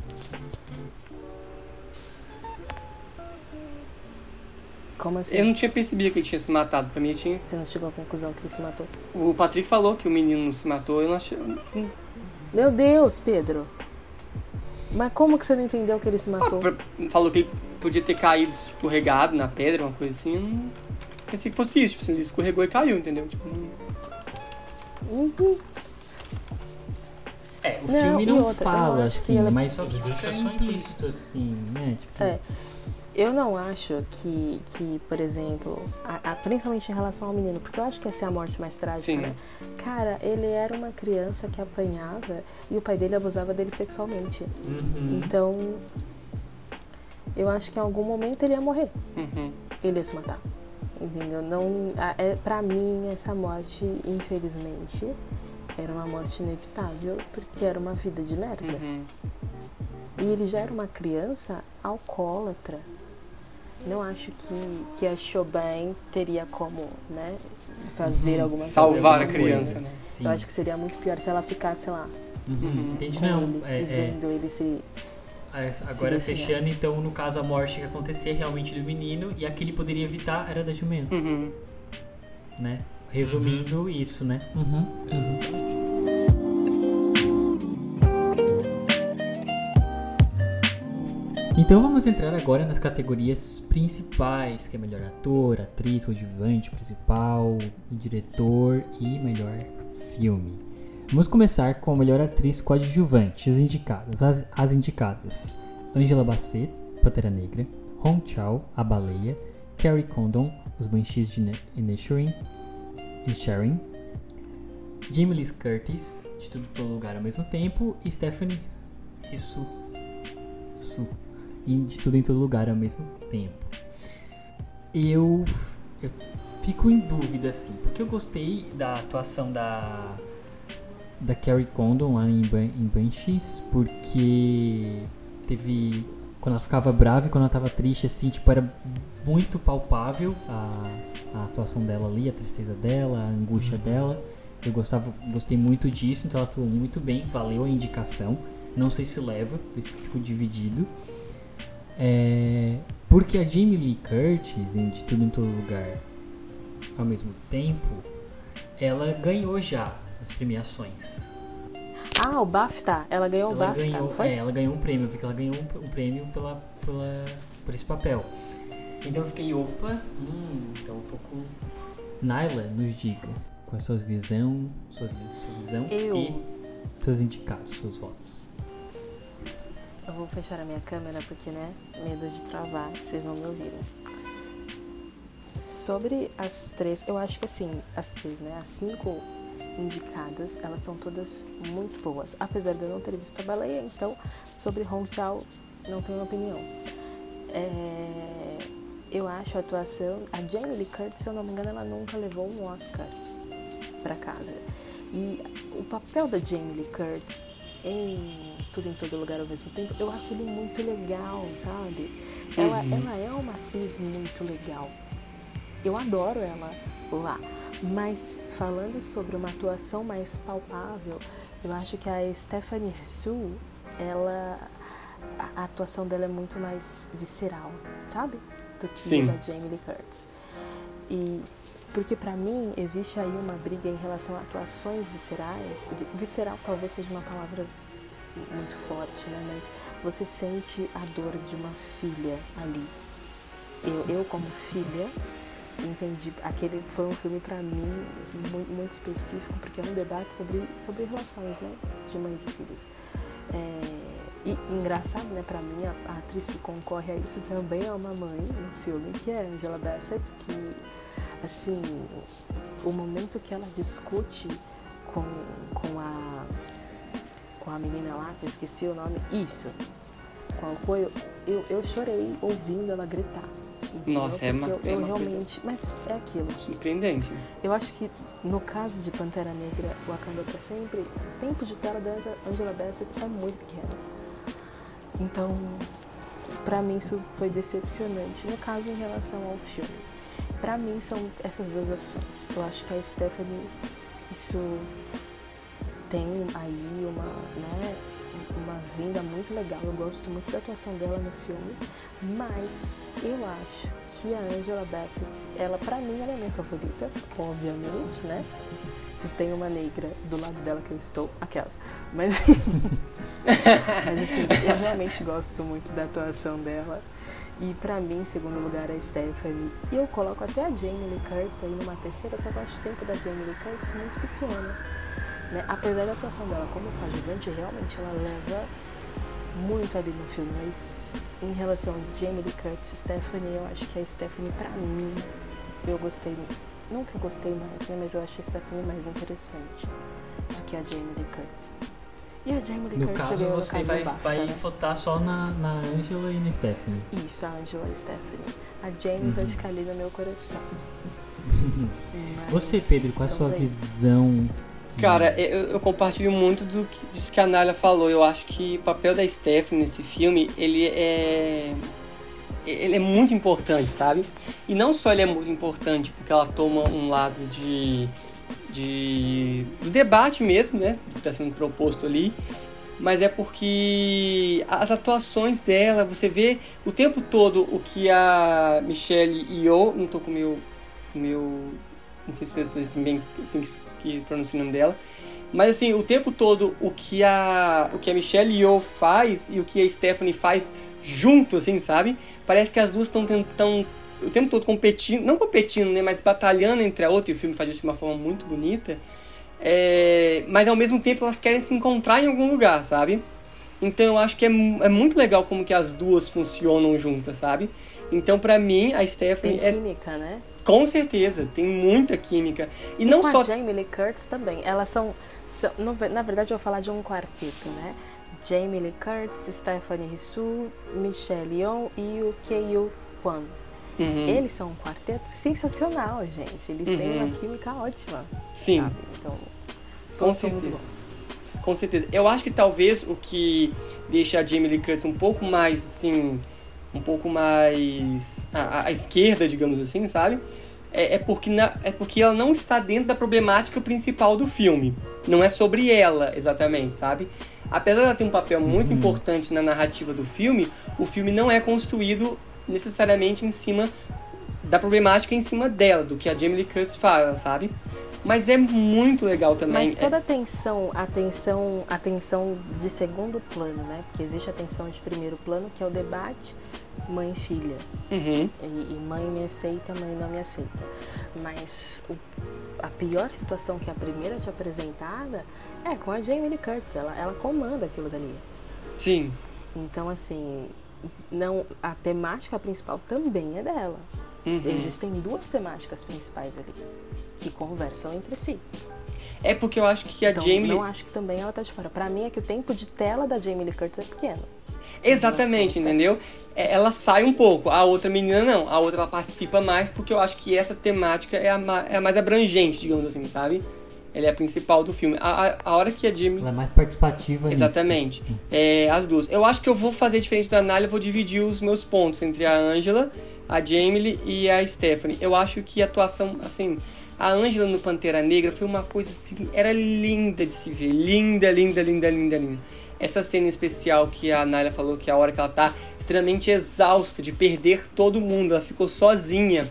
Como assim? Eu não tinha percebido que ele tinha se matado. Pra mim, tinha... Você não chegou à conclusão que ele se matou? o Patrick falou que o menino não se matou. Eu não achei. Meu Deus, Pedro. Mas como que você não entendeu que ele se Ah, matou? pra- falou que ele podia ter caído escorregado na pedra, uma coisa assim. Eu não pensei que fosse isso. Tipo assim, ele escorregou e caiu, entendeu? Tipo, não- Uhum. É, o Não, filme não outra, fala acho que assim, ela- mas só que fica só implícito assim, né? Tipo, É. Eu não acho que, que por exemplo, a- a- principalmente em relação ao menino, porque eu acho que essa é a morte mais trágica, Sim. né? Cara, ele era uma criança que apanhava e o pai dele abusava dele sexualmente. uhum. Então, eu acho que em algum momento ele ia morrer. Uhum. Ele ia se matar. Entendeu? Não, a- é, pra mim, essa morte, infelizmente, era uma morte inevitável, porque era uma vida de merda. Uhum. E ele já era uma criança alcoólatra. Não acho que, que a Chopin teria como, né, fazer Uhum. alguma Salvar coisa. a alguma criança, coisa, né? Sim. Eu acho que seria muito pior se ela ficasse lá Uhum. Uhum. Entendi, com não. ele É, e é, vendo ele se. Se Agora definhar. fechando, então, no caso, a morte que acontecia realmente do menino e a que ele poderia evitar era da jumenta, Uhum. né? Resumindo isso, né? Uhum. Então vamos entrar agora nas categorias principais, que é melhor ator, atriz, coadjuvante, principal, diretor e melhor filme. Vamos começar com a melhor atriz coadjuvante, os indicados, as, as indicadas. Angela Bassett, Pantera Negra, Hong Chao, A Baleia, Carrie Condon, Os Banshees de Ne- Inisherin, Inisherin, Jamie Lee Curtis, De Tudo Todo Lugar ao Mesmo Tempo, e Stephanie Rissu, Su, De Tudo em Todo Lugar ao Mesmo Tempo. Eu, eu fico em dúvida, assim, porque eu gostei da atuação da da Carrie Condon lá em, em Banshees, porque teve quando ela ficava brava e quando ela tava triste, assim, tipo, era muito palpável a, a atuação dela ali, a tristeza dela, a angústia dela. Eu gostava, gostei muito disso, então ela atuou muito bem, valeu a indicação. Não sei se leva, por isso fico dividido. É, porque a Jamie Lee Curtis, em De Tudo em Todo Lugar, ao mesmo tempo, ela ganhou já essas premiações. Ah, o BAFTA. Ela ganhou o Ela BAFTA, ganhou, foi? é, ela ganhou um prêmio, eu vi que ela ganhou um, um prêmio pela, pela, por esse papel. Então eu fiquei, opa, hum, então um pouco. Naila, nos diga qual é a sua visão, sua, sua visão Eu- e seus indicados, seus votos. Eu vou fechar a minha câmera porque, né, medo de travar, vocês não me ouviram. Sobre as três, eu acho que assim, as três, né, as cinco indicadas, elas são todas muito boas. Apesar de eu não ter visto a baleia, então, sobre Hong Chao, não tenho opinião. É, eu acho a atuação, a Jamie Lee Curtis, se eu não me engano, ela nunca levou um Oscar pra casa. E o papel da Jamie Lee Curtis em Tudo em Todo Lugar ao mesmo tempo, eu acho ele muito legal, sabe? Ela, Uhum. ela é uma atriz muito legal. eu adoro ela lá. Mas falando sobre uma atuação mais palpável, eu acho que a Stephanie Su, ela a atuação dela é muito mais visceral, sabe? Do que Sim. da Jamie Lee Curtis. E porque pra mim existe aí uma briga em relação a atuações viscerais. Visceral talvez seja uma palavra muito forte, né? Mas você sente a dor de uma filha ali. Eu, eu como filha, entendi. Aquele foi um filme pra mim muito, muito específico, porque é um debate sobre, sobre relações, né? De mães e filhas. É, e engraçado, né, pra mim, a, a atriz que concorre a isso também é uma mãe no filme, que é Angela Bassett, que, assim, o momento que ela discute com, com a com a menina lá, que eu esqueci o nome, isso, com a apoio, eu, eu chorei ouvindo ela gritar. entendeu? Nossa, é uma- eu, é eu uma coisa- realmente, mas é aquilo. Surpreendente. Eu acho que no caso de Pantera Negra, Wakanda pra sempre, o tempo de tela da Angela Bassett é muito pequeno. Então, pra mim isso foi decepcionante. No caso, em relação ao filme, pra mim são essas duas opções. Eu acho que a Stephanie, isso tem aí uma, né, uma vinda muito legal. Eu gosto muito da atuação dela no filme, mas eu acho que a Angela Bassett, ela pra mim ela é minha favorita, obviamente, né? Se tem uma negra do lado dela que eu estou, aquela. Mas, mas assim, eu realmente gosto muito da atuação dela. E pra mim, em segundo lugar, a Stephanie. E eu coloco até a Jamie Lee Curtis aí numa terceira, só que eu acho o tempo da Jamie Lee Curtis muito pequeno. Né? Apesar da atuação dela como coadjuvante, realmente ela leva muito ali no filme. Mas em relação a Jamie Lee Curtis e Stephanie, eu acho que a Stephanie, pra mim, eu gostei. Eu gostei mais, né? Mas eu achei a Stephanie mais interessante do que a Jamie Lee Curtis. E a Jamie Lee No Curtis caso, ganhou no você caso vai, BAFTA, vai né? votar só na, na Angela e na Stephanie. Isso, a Angela e a Stephanie. A Jamie vai ficar ali no meu coração. Mas Você, Pedro, qual a sua aí. visão? Cara, eu, eu compartilho muito do que, disso que a Nália falou. Eu acho que o papel da Stephanie nesse filme, ele é. Ele é muito importante, sabe? E não só ele é muito importante porque ela toma um lado de. De do debate mesmo, né? Do que está sendo proposto ali. Mas é porque as atuações dela, você vê o tempo todo o que a Michelle Yeoh, não tô com meu, meu não sei se é assim, bem assim que, pronuncia o nome dela, mas assim, o tempo todo o que a o que a Michelle Yeoh faz e o que a Stephanie faz junto, assim, sabe? Parece que as duas estão tentando o tempo todo competindo, não competindo, né, mas batalhando entre a outra, e o filme faz isso de uma forma muito bonita. É, mas ao mesmo tempo elas querem se encontrar em algum lugar, sabe? Então eu acho que é, é muito legal como que as duas funcionam juntas, sabe? Então pra mim a Tem Stephanie é química, né? com certeza, tem muita química. E não com só. a Jamie Lee Curtis também. Elas são, são- na verdade eu vou falar de um quarteto, né? Jamie Lee Curtis, Stephanie Hsu, Michelle Yeoh e o Keiyu Kwan. Uhum, Eles são um quarteto sensacional, gente. Eles têm Uhum. uma química ótima, Sim, sabe? Então, Com certeza. com certeza. Eu acho que talvez o que deixa a Jamie Lee Curtis um pouco mais, assim, um pouco mais à, à esquerda, digamos assim, sabe? É, é porque na- é porque ela não está dentro da problemática principal do filme. Não é sobre ela, exatamente, sabe? Apesar dela ter um papel muito Uhum. importante na narrativa do filme, o filme não é construído necessariamente em cima da problemática em cima dela, do que a Jamie Lee Curtis fala, sabe? Mas é muito legal também. Mas toda a tensão, a tensão, a tensão de segundo plano, né? Porque existe a tensão de primeiro plano, que é o debate mãe e filha. É- Uhum. E, e mãe me aceita, mãe não me aceita. Mas o- a pior situação que a primeira te apresentada é com a Jamie Lee Curtis. Ela, ela comanda aquilo dali. Sim. Então, assim, não, a temática principal também é dela. Uhum. Existem duas temáticas principais ali que conversam entre si. É porque eu acho que a Então, Jamie não acho que também ela tá de fora. Pra mim é que o tempo de tela da Jamie Lee Curtis é pequeno. Exatamente, entendeu? É, Ela sai um pouco, a outra menina não. A outra ela participa mais porque eu acho que essa temática é a, é a mais abrangente, digamos assim, sabe? Ela é a principal do filme. A, a, a hora que a Jamie. Ela é mais participativa. Exatamente. É, as duas. Eu acho que eu vou fazer diferente da Nália, eu vou dividir os meus pontos entre a Angela a Jamie e a Stephanie. Eu acho que a atuação, assim, a Angela no Pantera Negra foi uma coisa assim, era linda de se ver, linda, linda, linda, linda, linda. Essa cena especial que a Naila falou que é a hora que ela tá extremamente exausta de perder todo mundo, ela ficou sozinha.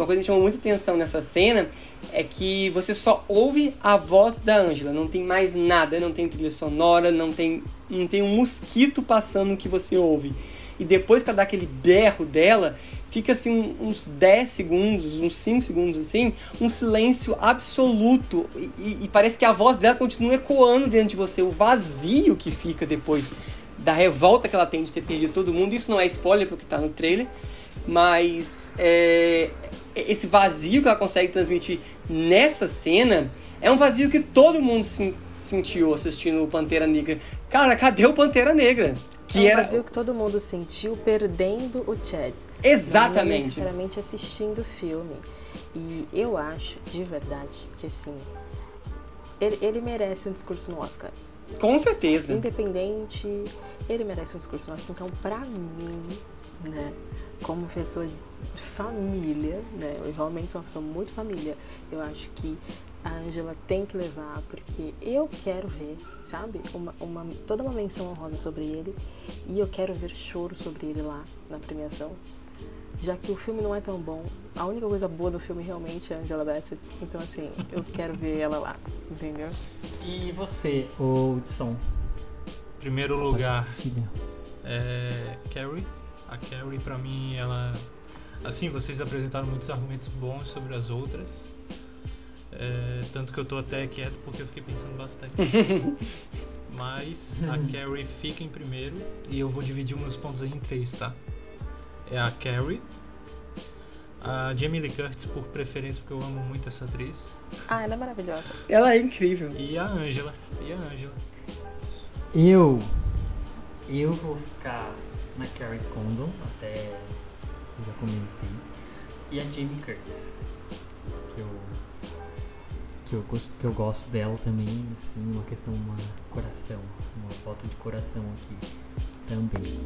Uma coisa que me chamou muita atenção nessa cena é que você só ouve a voz da Angela, não tem mais nada, não tem trilha sonora, não tem, não tem um mosquito passando que você ouve. E depois que ela dá aquele berro dela, fica assim uns 10 segundos, uns 5 segundos assim, um silêncio absoluto. E, e, parece que a voz dela continua ecoando dentro de você, o vazio que fica depois da revolta que ela tem de ter perdido todo mundo. Isso não é spoiler porque tá no trailer, mas é, esse vazio que ela consegue transmitir nessa cena é um vazio que todo mundo se sentiu assistindo o Pantera Negra. Cara, cadê o Pantera Negra? Que é um era... vazio que todo mundo sentiu perdendo o Chad. Exatamente. Não necessariamente assistindo o filme. E eu acho, de verdade, que assim. Ele, ele merece um discurso no Oscar. Com certeza. Independente, ele merece um discurso no Oscar. Então, pra mim, né, como pessoa família, né? Eu realmente sou uma pessoa muito família. Eu acho que a Angela tem que levar, porque eu quero ver, sabe? Uma, uma, toda uma menção honrosa sobre ele. E eu quero ver choro sobre ele lá na premiação. Já que o filme não é tão bom, a única coisa boa do filme realmente é a Angela Bassett. Então, assim, eu quero ver ela lá, entendeu? E você, Hudson? Primeiro lugar, é Carrie. A Carrie, pra mim, ela Assim, vocês apresentaram muitos argumentos bons sobre as outras. É, tanto que eu tô até quieto porque eu fiquei pensando bastante. Mas a Carrie fica em primeiro e eu vou dividir meus pontos aí em três, tá? É a Carrie, a Jamie Lee Curtis por preferência porque eu amo muito essa atriz. Ah, ela é maravilhosa. Ela é incrível. E a Angela. E a Angela. Eu. Eu vou ficar na Carrie Condon até eu já comentei. E a Jamie Curtis, que eu, que eu, gosto, que eu gosto dela também, assim, uma questão, uma coração, uma foto de coração aqui também.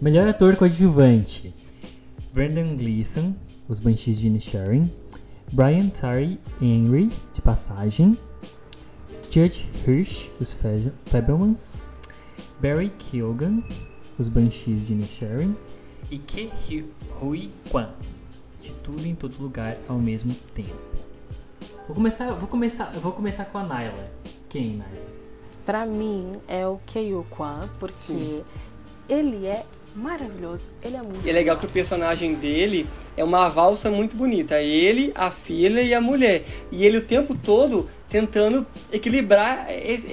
Melhor ator coadjuvante: Brendan Gleeson, Os Banshees de Inisherin, Brian Tyree Henry, de passagem, Judge Hirsch, os Fabelmans, Barry Keoghan, os Banshees de Nisharin, e Ke Hui Kwan, de tudo em todo lugar ao mesmo tempo. Vou começar, vou começar, vou começar com a Naila. Quem, Naila? Pra mim é o Keiyu Kwan, porque Sim. ele é maravilhoso. Ele é muito. E é legal que o personagem dele é uma valsa muito bonita. Ele, a filha e a mulher. E ele o tempo todo tentando equilibrar esse,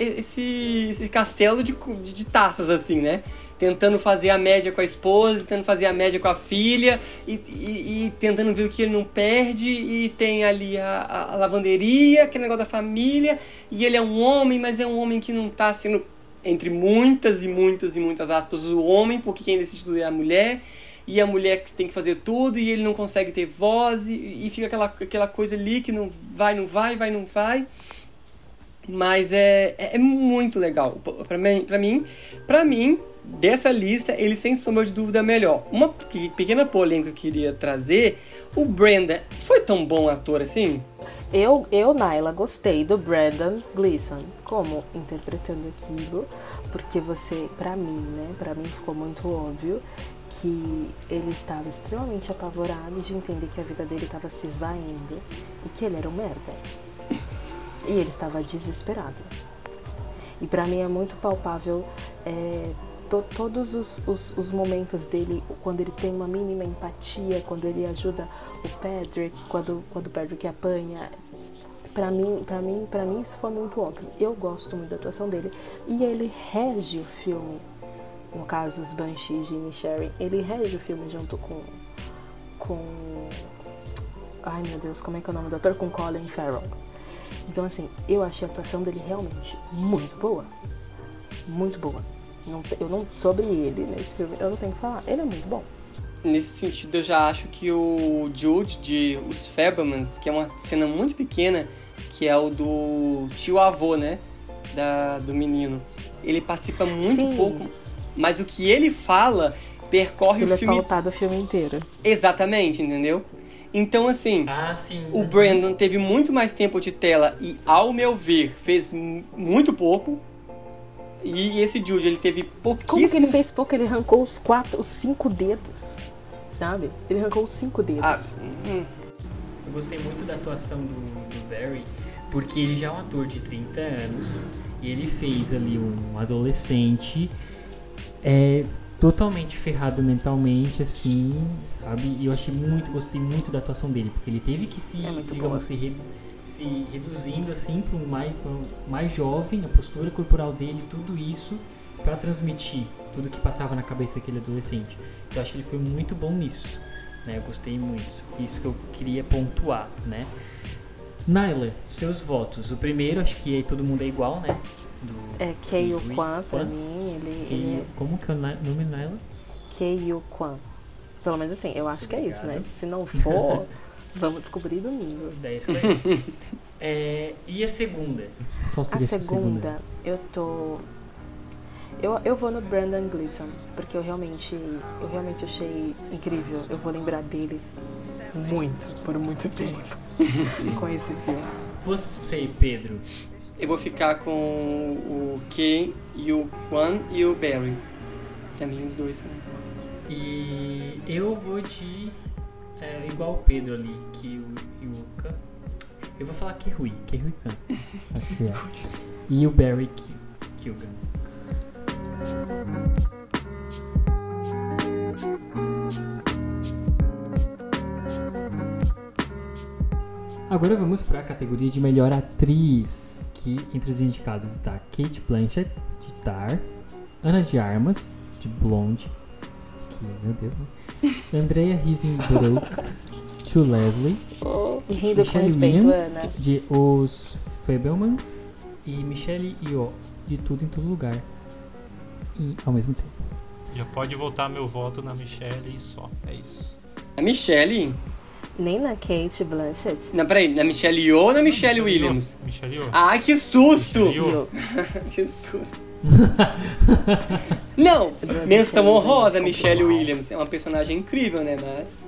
esse, castelo de, de, taças, assim, né? Tentando fazer a média com a esposa, tentando fazer a média com a filha e, e, e tentando ver o que ele não perde. E tem ali a, a, lavanderia, aquele negócio da família. E ele é um homem, mas é um homem que não está sendo, entre muitas e muitas e muitas aspas, o homem, porque quem decide tudo é a mulher e a mulher que tem que fazer tudo e ele não consegue ter voz e, e fica aquela, aquela coisa ali que não vai, não vai, vai, não vai. Mas é, é, é muito legal. Pra mim, pra mim, pra mim, dessa lista, ele sem sombra de dúvida é melhor. Uma pequena polêmica que eu queria trazer: o Brandon foi tão bom ator assim? Eu, eu, Naila, gostei do Brandon Gleeson como interpretando aquilo, porque você, para mim, né, para mim ficou muito óbvio que ele estava extremamente apavorado de entender que a vida dele estava se esvaindo e que ele era um merda. E ele estava desesperado. E para mim é muito palpável é, to, todos os, os, os, momentos dele, quando ele tem uma mínima empatia, quando ele ajuda o Patrick, quando, quando o Patrick apanha. Para mim, para mim, para mim isso foi muito óbvio. Eu gosto muito da atuação dele e ele rege o filme no caso os Banshees de Sherry, ele rege o filme junto com com ai meu Deus, como é que é o nome do ator? Com Colin Farrell. Então assim, eu achei a atuação dele realmente muito boa. Muito boa. Não, eu não sobre ele nesse filme, eu não tenho que falar. Ele é muito bom. Nesse sentido, eu já acho que o Jude de Os Fablemans, que é uma cena muito pequena, que é o do tio avô, né? da, do menino. Ele participa muito Sim. pouco, mas o que ele fala percorre Ele o é filme pautado o filme inteiro. exatamente, entendeu? Então, assim, Ah, sim. o Brandon teve muito mais tempo de tela e, ao meu ver, fez muito pouco. E esse Jude, ele teve pouquíssimo... Como que ele fez pouco? Ele arrancou os quatro, os cinco dedos, sabe? Ele arrancou os cinco Ah, dedos. hum, Eu gostei muito da atuação do, do Barry, porque ele já é um ator de 30 anos e ele fez ali um adolescente é, totalmente ferrado mentalmente, assim, sabe? E eu achei muito, gostei muito da atuação dele, porque ele teve que se, É digamos, se, re- se reduzindo assim para um mais, mais jovem, a postura corporal dele, tudo isso para transmitir tudo que passava na cabeça daquele adolescente. Eu acho que ele foi muito bom nisso né? Eu gostei muito. Isso que eu queria pontuar, né? Naila, seus votos. O primeiro, acho que aí todo mundo é igual, né? Do É Rui Kwan, pra mim, ele, ele é como que é o na- nome Naila? Keiyu Kwan. Pelo menos assim, eu acho que é isso, né? Obrigado. Se não for, vamos descobrir domingo. É isso aí. É, e a segunda? Qual A segunda, eu tô. Eu, eu vou no Brandon Gleeson, porque eu realmente, eu realmente achei incrível. Eu vou lembrar dele muito, por muito tempo, com esse filme. Você, Pedro. Eu vou ficar com o Ken e o Kwan e o Barry. Pra mim, os dois são... E eu vou de. é, igual o Pedro ali, que o Yuka. Eu vou falar Kirui, Kirui Khan. Acho que é. E o Barry Kilgan. Agora vamos para a categoria de melhor atriz, que entre os indicados está Kate Blanchett, de Tar, Ana de Armas, de Blonde, que, meu Deus, né? Andrea Riseborough, de Leslie, E rindo Michelle respeito, Williams, Ana. de Os Fabelmans, e Michelle Yeoh, de Tudo em Todo Lugar, e ao mesmo tempo. Já pode voltar meu voto na Michelle e só. É isso. A Michelle... Nem na Kate Blanchett. Não, peraí, na Michelle Yeoh ou na Michelle Williams? Michelle Yeoh. Ah, que susto! Yeoh. Que susto. Não, menção honrosa, Michelle. Williams. É uma personagem incrível, né? Mas...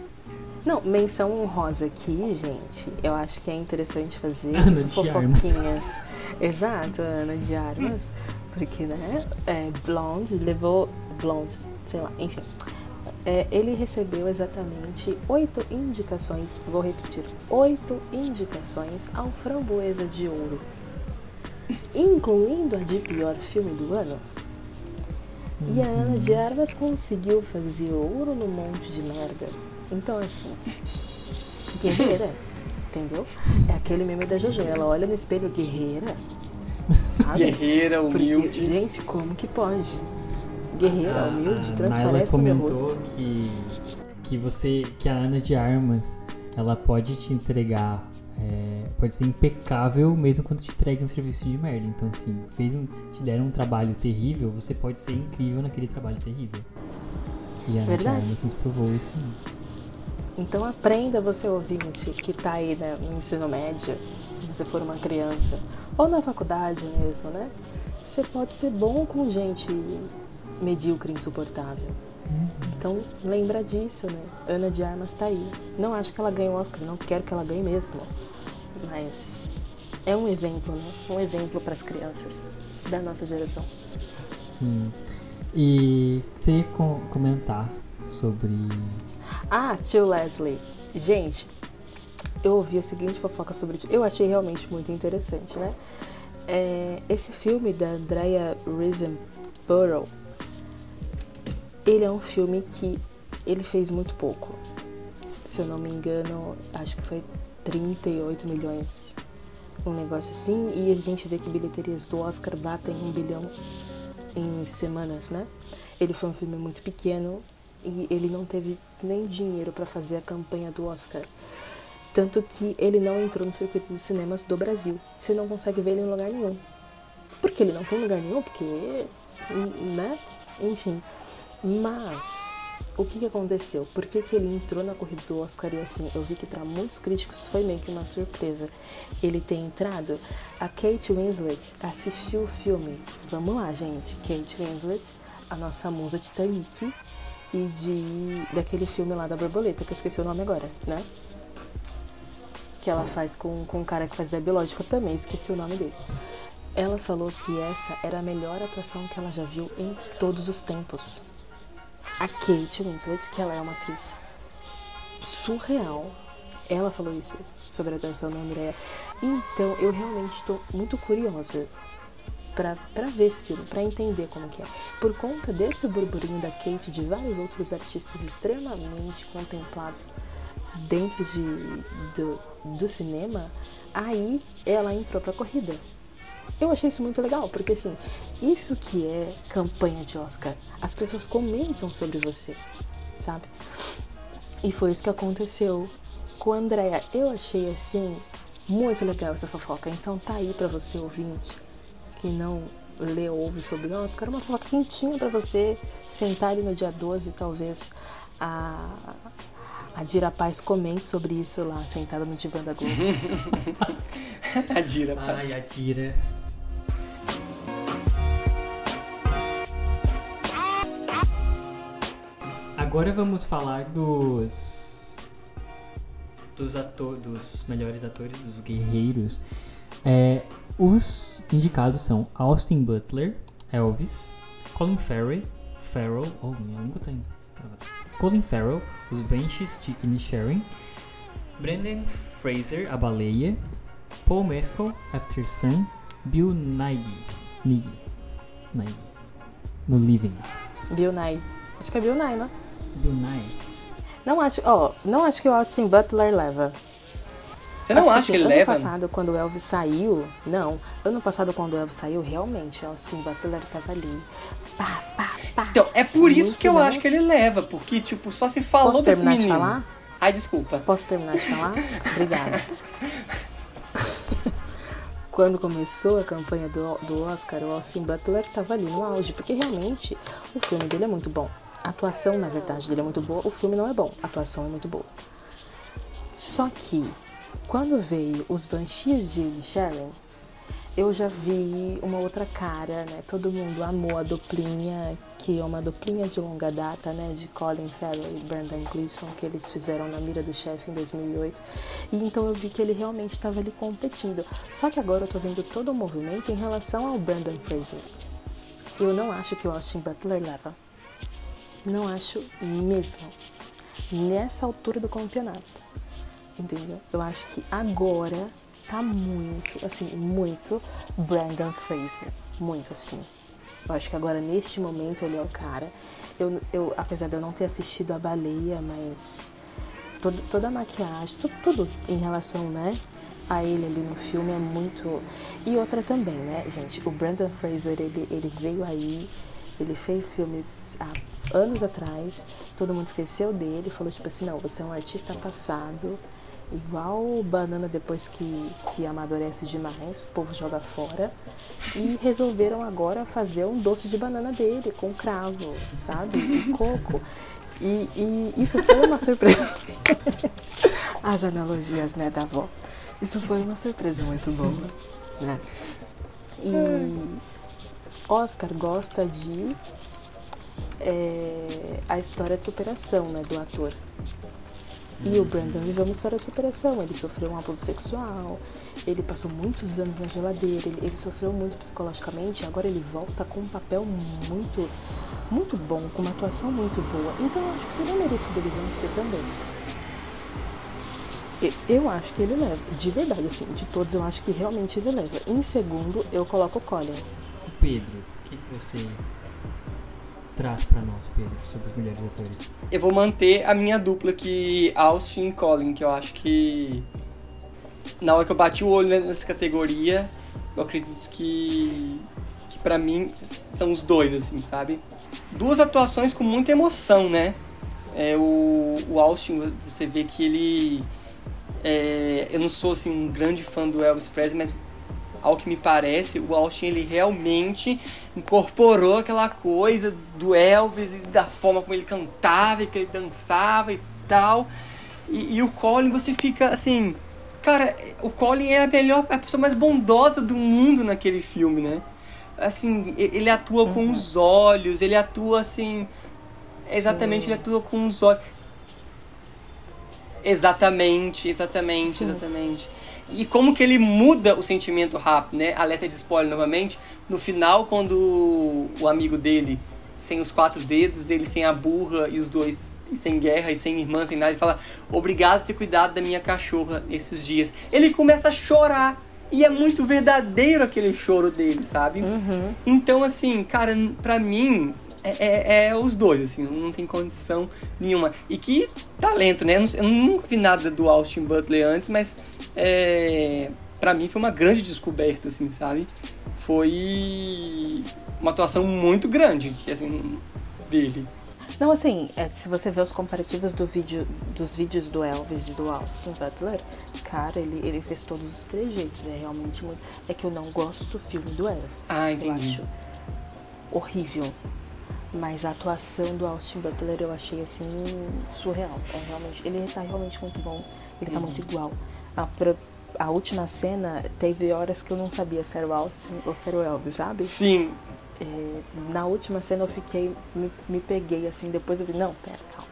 Não, menção honrosa aqui, gente. Eu acho que é interessante fazer Ana fofoquinhas. Exato, Ana de Armas. Porque, né? É, Blonde levou. Blonde, sei lá, enfim. É, ele recebeu exatamente oito indicações, vou repetir, oito indicações ao Framboesa de Ouro, incluindo a de pior filme do ano. E a Ana de Armas conseguiu fazer ouro num monte de merda. Então, assim, guerreira, entendeu? É aquele meme da Jojo. Ela olha no espelho, guerreira, sabe? Guerreira, Porque, humilde. gente, como que pode? Guerreira, humilde, a Naila transparece no meu rosto. que, que você, que a Ana de Armas, ela pode te entregar, é, pode ser impecável mesmo quando te entrega um serviço de merda. Então, assim, fez um, te deram um trabalho terrível, você pode ser incrível naquele trabalho terrível. E a Ana de Verdade. Armas nos provou isso. Então aprenda você ouvinte que tá aí né, no ensino médio, se você for uma criança, ou na faculdade mesmo, né? Você pode ser bom com gente medíocre, insuportável. Então lembra disso, né? Ana de Armas tá aí. Não acho que ela ganhe o Oscar, não quero que ela ganhe mesmo. Mas é um exemplo, né? Um exemplo para as crianças da nossa geração. Sim. E você ia co- comentar sobre. Ah, tio Leslie. Gente, eu ouvi a seguinte fofoca sobre. Eu achei realmente muito interessante, né? É, esse filme da Andrea Riseborough, ele é um filme que ele fez muito pouco. Se eu não me engano, acho que foi 38 milhões, um negócio assim. E a gente vê que bilheterias do Oscar batem um bilhão em semanas, né? Ele foi um filme muito pequeno e ele não teve nem dinheiro para fazer a campanha do Oscar. Tanto que ele não entrou no circuito de cinemas do Brasil. Você não consegue ver ele em lugar nenhum. Porque ele não tem lugar nenhum, porque. né? Enfim. Mas o que, que aconteceu? Por que, que ele entrou na corrida do Oscar e assim, eu vi que para muitos críticos foi meio que uma surpresa ele ter entrado. A Kate Winslet assistiu o filme. Vamos lá, gente. Kate Winslet, a nossa musa Titanic e de daquele filme lá da borboleta, que eu esqueci o nome agora, né? Que ela faz com, com um cara que faz Debilógica também, esqueci o nome dele. Ela falou que essa era a melhor atuação que ela já viu em todos os tempos a Kate Winslet, que ela é uma atriz surreal. Ela falou isso sobre a atuação da Andrea. Então, eu realmente estou muito curiosa para ver esse filme, para entender como que é. Por conta desse burburinho da Kate e de vários outros artistas extremamente contemplados dentro de, do, do cinema, aí ela entrou para a corrida. Eu achei isso muito legal, porque assim, isso que é campanha de Oscar, as pessoas comentam sobre você, sabe? E foi isso que aconteceu com a Andrea. Eu achei assim muito legal essa fofoca. Então tá aí para você ouvinte que não lê ou ouve sobre Oscar, uma fofoca quentinha para você sentar ali no dia 12 talvez a a Dira Paz comente sobre isso lá, sentada no divã da Globo. a Dira Paz. Ai, a Dira. Agora vamos falar dos dos atores, dos melhores atores, dos guerreiros. É, os indicados são Austin Butler, Elvis, Colin Farrell, Farrell, oh minha língua tá Colin Farrell, os Benches de Inisherin, Brendan Fraser, a baleia, Paul Mescal, After Sun, Bill Nighy, Nighy, Nighy, no Living. Bill Nighy, acho que é Bill Nighy, não? Brunei. Não acho, ó, não acho que o Austin Butler leva. Você não acho acha que, assim, que ele ano leva? Ano passado, quando o Elvis saiu, não. Ano passado, quando o Elvis saiu, realmente, o Austin Butler tava ali. Pá, pá, pá. Então, é por isso que eu acho que ele leva, porque, tipo, só se falou Posso desse terminar menino. de falar? Ai, desculpa. Posso terminar de falar? Obrigada. quando começou a campanha do, do Oscar, o Austin Butler tava ali no auge, porque realmente o filme dele é muito bom. A atuação, na verdade, dele é muito boa. O filme não é bom, a atuação é muito boa. Só que, quando veio os Banshees de Sharon, eu já vi uma outra cara, né? Todo mundo amou a duplinha, que é uma duplinha de longa data, né? De Colin Farrell e Brendan Gleeson, que eles fizeram na Mira do Chefe em 2008. E então eu vi que ele realmente estava ali competindo. Só que agora eu tô vendo todo o movimento em relação ao Brendan Fraser. Eu não acho que o Austin Butler leva. Não acho mesmo. Nessa altura do campeonato. Entendeu? Eu acho que agora tá muito, assim, muito Brandon Fraser. Muito assim. Eu acho que agora, neste momento, ele é o cara. Eu, eu, apesar de eu não ter assistido a baleia, mas todo, toda a maquiagem, tudo, tudo em relação, né? A ele ali no filme é muito. E outra também, né, gente? O Brandon Fraser, ele, ele veio aí, ele fez filmes há anos atrás, todo mundo esqueceu dele, falou tipo assim, não, você é um artista passado, igual banana depois que, que amadurece demais, o povo joga fora. E resolveram agora fazer um doce de banana dele, com cravo, sabe? E coco. E, e isso foi uma surpresa. As analogias, né, da avó. Isso foi uma surpresa muito boa, né? E Oscar gosta de é, a história de superação né, do ator. E o Brandon viveu uma história de superação. Ele sofreu um abuso sexual, ele passou muitos anos na geladeira, ele, ele sofreu muito psicologicamente. Agora ele volta com um papel muito, muito bom, com uma atuação muito boa. Então eu acho que seria merecido ele vencer também. Eu acho que ele leva, de verdade, assim, de todos eu acho que realmente ele leva. Em segundo, eu coloco o Colin. Pedro, o que, que você traz para nós, Pedro, sobre os melhores atores? Eu vou manter a minha dupla que Austin e Colin, que eu acho que na hora que eu bati o olho nessa categoria, eu acredito que que para mim são os dois assim, sabe? Duas atuações com muita emoção, né? É, o, o Austin, você vê que ele é, eu não sou assim um grande fã do Elvis Presley, mas ao que me parece, o Austin ele realmente incorporou aquela coisa do Elvis e da forma como ele cantava e que ele dançava e tal. E, e o Colin, você fica assim. Cara, o Colin é a melhor, a pessoa mais bondosa do mundo naquele filme, né? Assim, ele atua uhum. com os olhos, ele atua assim. Exatamente, Sim. ele atua com os olhos. Exatamente, exatamente, Sim. exatamente. E como que ele muda o sentimento rápido, né? Alerta de spoiler novamente. No final, quando o amigo dele, sem os quatro dedos, ele sem a burra e os dois sem guerra e sem irmã, sem nada, ele fala: Obrigado por ter cuidado da minha cachorra nesses dias. Ele começa a chorar. E é muito verdadeiro aquele choro dele, sabe? Uhum. Então, assim, cara, pra mim, é, é, é, os dois, assim, não tem condição nenhuma. E que talento, né? Eu, nunca vi nada do Austin Butler antes, mas é, para mim foi uma grande descoberta, assim, sabe? Foi uma atuação muito grande, assim, dele. Não, assim, é, se você vê os comparativos do vídeo, dos vídeos do Elvis e do Austin Butler, cara, ele, ele fez todos os trejeitos. É realmente muito. É que eu não gosto do filme do Elvis. Ah, entendi. Eu acho horrível. Mas a atuação do Austin Butler eu achei assim surreal. É realmente, ele tá realmente muito bom. Ele tá muito igual. A, a última cena teve horas que eu não sabia se era o Austin ou se era o Elvis, sabe? Sim, é, na última cena eu fiquei, me, me, peguei assim, depois eu vi, não, pera, calma.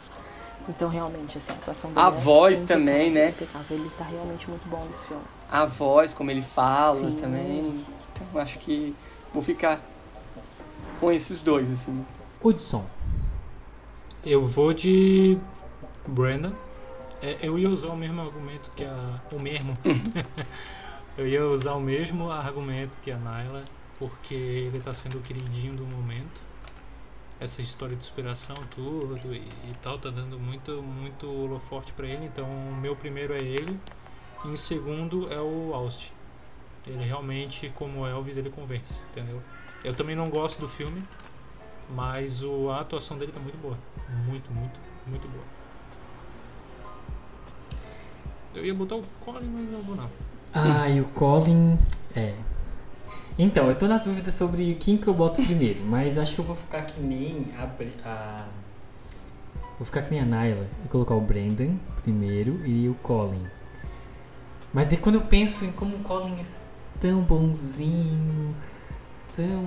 Então realmente, assim, a atuação dele A é voz também, né? Impecável. Ele tá realmente muito bom nesse filme. A voz, como ele fala Sim. também. Então acho que vou ficar com esses dois, assim. Hudson. Eu vou de Brandon. É, eu ia usar o mesmo argumento que a. O mesmo. eu ia usar o mesmo argumento que a Naila porque ele está sendo o queridinho do momento. Essa história de inspiração, tudo e, e tal, tá dando muito, muito holoforte para ele. Então, o meu primeiro é ele, e em segundo é o Austin. Ele realmente, como Elvis, ele convence, entendeu? Eu também não gosto do filme, mas o, a atuação dele tá muito boa. Muito, muito, muito boa. Eu ia botar o Colin, mas não vou não. Ah, e o Colin. É, então, eu tô na dúvida sobre quem que eu boto primeiro, mas acho que eu vou ficar que nem a, a vou ficar que nem a Naila e colocar o Brandon primeiro e o Colin. Mas daí quando eu penso em como o Colin é tão bonzinho, tão,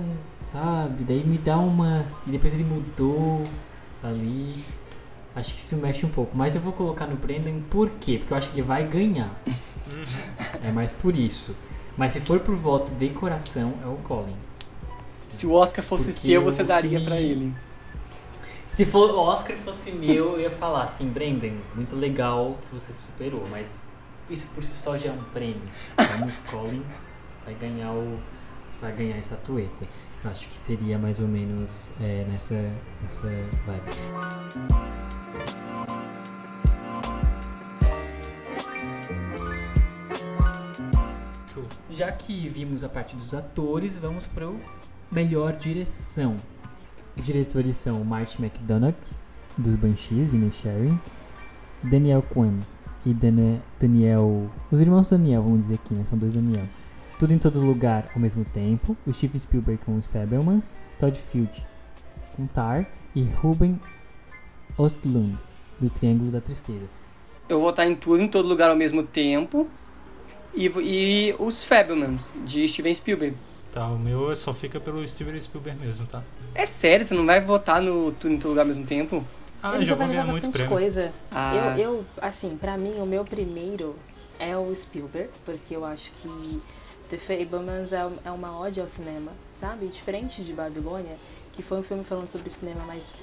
sabe, daí me dá uma e depois ele mudou ali. Acho que isso mexe um pouco, mas eu vou colocar no Brandon por quê? Porque eu acho que ele vai ganhar. Uhum. é mais por isso. Mas se for por voto de coração, é o Colin. Se o Oscar fosse Porque seu, você daria para ele. Se for o Oscar fosse meu, eu ia falar assim, Brendan, muito legal que você superou, mas isso por si só já é um prêmio. Vamos, Colin vai ganhar o vai ganhar a estatueta. Eu acho que seria mais ou menos é, nessa nessa vibe. Já que vimos a parte dos atores, vamos para o melhor direção. Os diretores são Martin McDonagh, dos Banshees, de Sharing, Daniel Kwan e Daniel... Os irmãos Daniel, vamos dizer aqui, né? São dois Daniel. Tudo em todo lugar ao mesmo tempo. O Steve Spielberg com os Fabelmans, Todd Field com Tar e Ruben Ostlund, do Triângulo da Tristeza. Eu vou estar em tudo em todo lugar ao mesmo tempo. E, e os Fablemans, de Steven Spielberg. Tá, o meu só fica pelo Steven Spielberg mesmo, tá? É sério? Você não vai votar no Tudo em Todo Lugar ao mesmo tempo? Ah, Ele já vai ganhar bastante prêmio. coisa. Ah. Eu, eu, assim, pra mim, o meu primeiro é o Spielberg, porque eu acho que The Fablemans é, é uma ode ao cinema, sabe? Diferente de Babilônia, que foi um filme falando sobre cinema, mas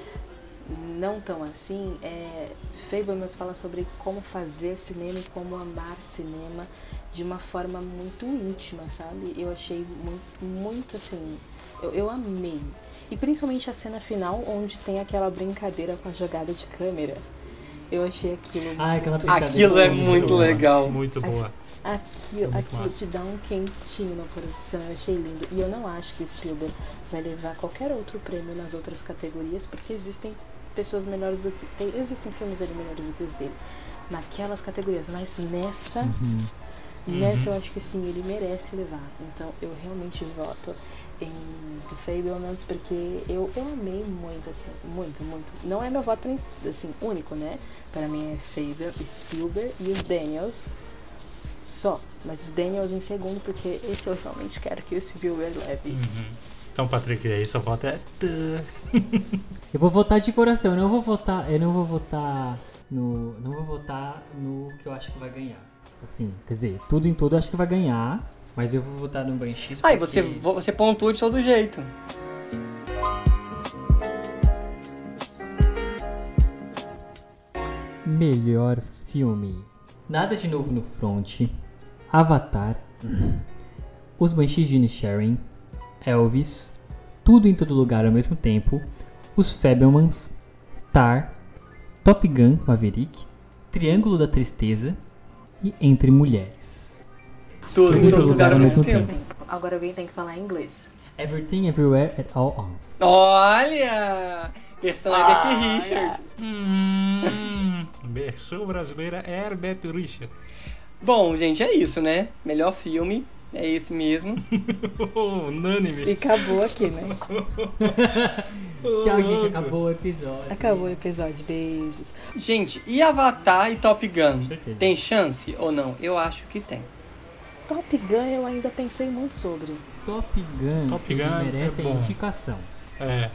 não tão assim. É, Fablemans fala sobre como fazer cinema e como amar cinema de uma forma muito íntima, sabe? Eu achei muito, muito assim. Eu, eu amei. E principalmente a cena final, onde tem aquela brincadeira com a jogada de câmera. Eu achei aquilo. Ah, aquela aquilo é muito, muito legal. Muito boa. Aquilo, muito aquilo te dá um quentinho no coração, eu achei lindo. E eu não acho que o Spielberg vai levar qualquer outro prêmio nas outras categorias, porque existem pessoas melhores do que. Tem, existem filmes ali melhores do que os dele. Naquelas categorias, mas nessa. Uhum Nessa eu acho que sim, ele merece levar. Então eu realmente voto em The Fablemans porque eu, eu amei muito, assim, muito, muito. Não é meu voto assim, único, né? Para mim é Faber, Spielberg e os Daniels só. Mas os Daniels em segundo, porque esse eu realmente quero que o Spielberg leve. Uhum. Então, Patrick, aí sua voto é. eu vou votar de coração, eu não vou votar. Eu não vou votar no. Não vou votar no que eu acho que vai ganhar. Assim, quer dizer, tudo em tudo eu acho que vai ganhar. Mas eu vou votar no Banshees. Ah, e você, você pontua de todo jeito. Melhor filme. Nada de novo no front. Avatar. Os Banshees de Sharing. Elvis. Tudo em todo lugar ao mesmo tempo. Os Fabelmans. Tar. Top Gun Maverick. Triângulo da Tristeza. E Entre Mulheres. Tudo, em todo lugar ao mesmo tempo. tempo. Agora alguém tem que falar em inglês. Everything, everywhere, at all once. Olha! Versão ah, Richard. Hum, versão brasileira Herbert Richard. Bom, gente, é isso, né? Melhor filme. É esse mesmo. Unânime. E acabou aqui, né? Tchau, gente. Acabou o episódio. Acabou o episódio. Beijos. Gente, e Avatar e Top Gun? Tem chance ou não? Eu acho que tem. Top Gun eu ainda pensei muito sobre. Top Gun, Top Gun merece é a indicação. É.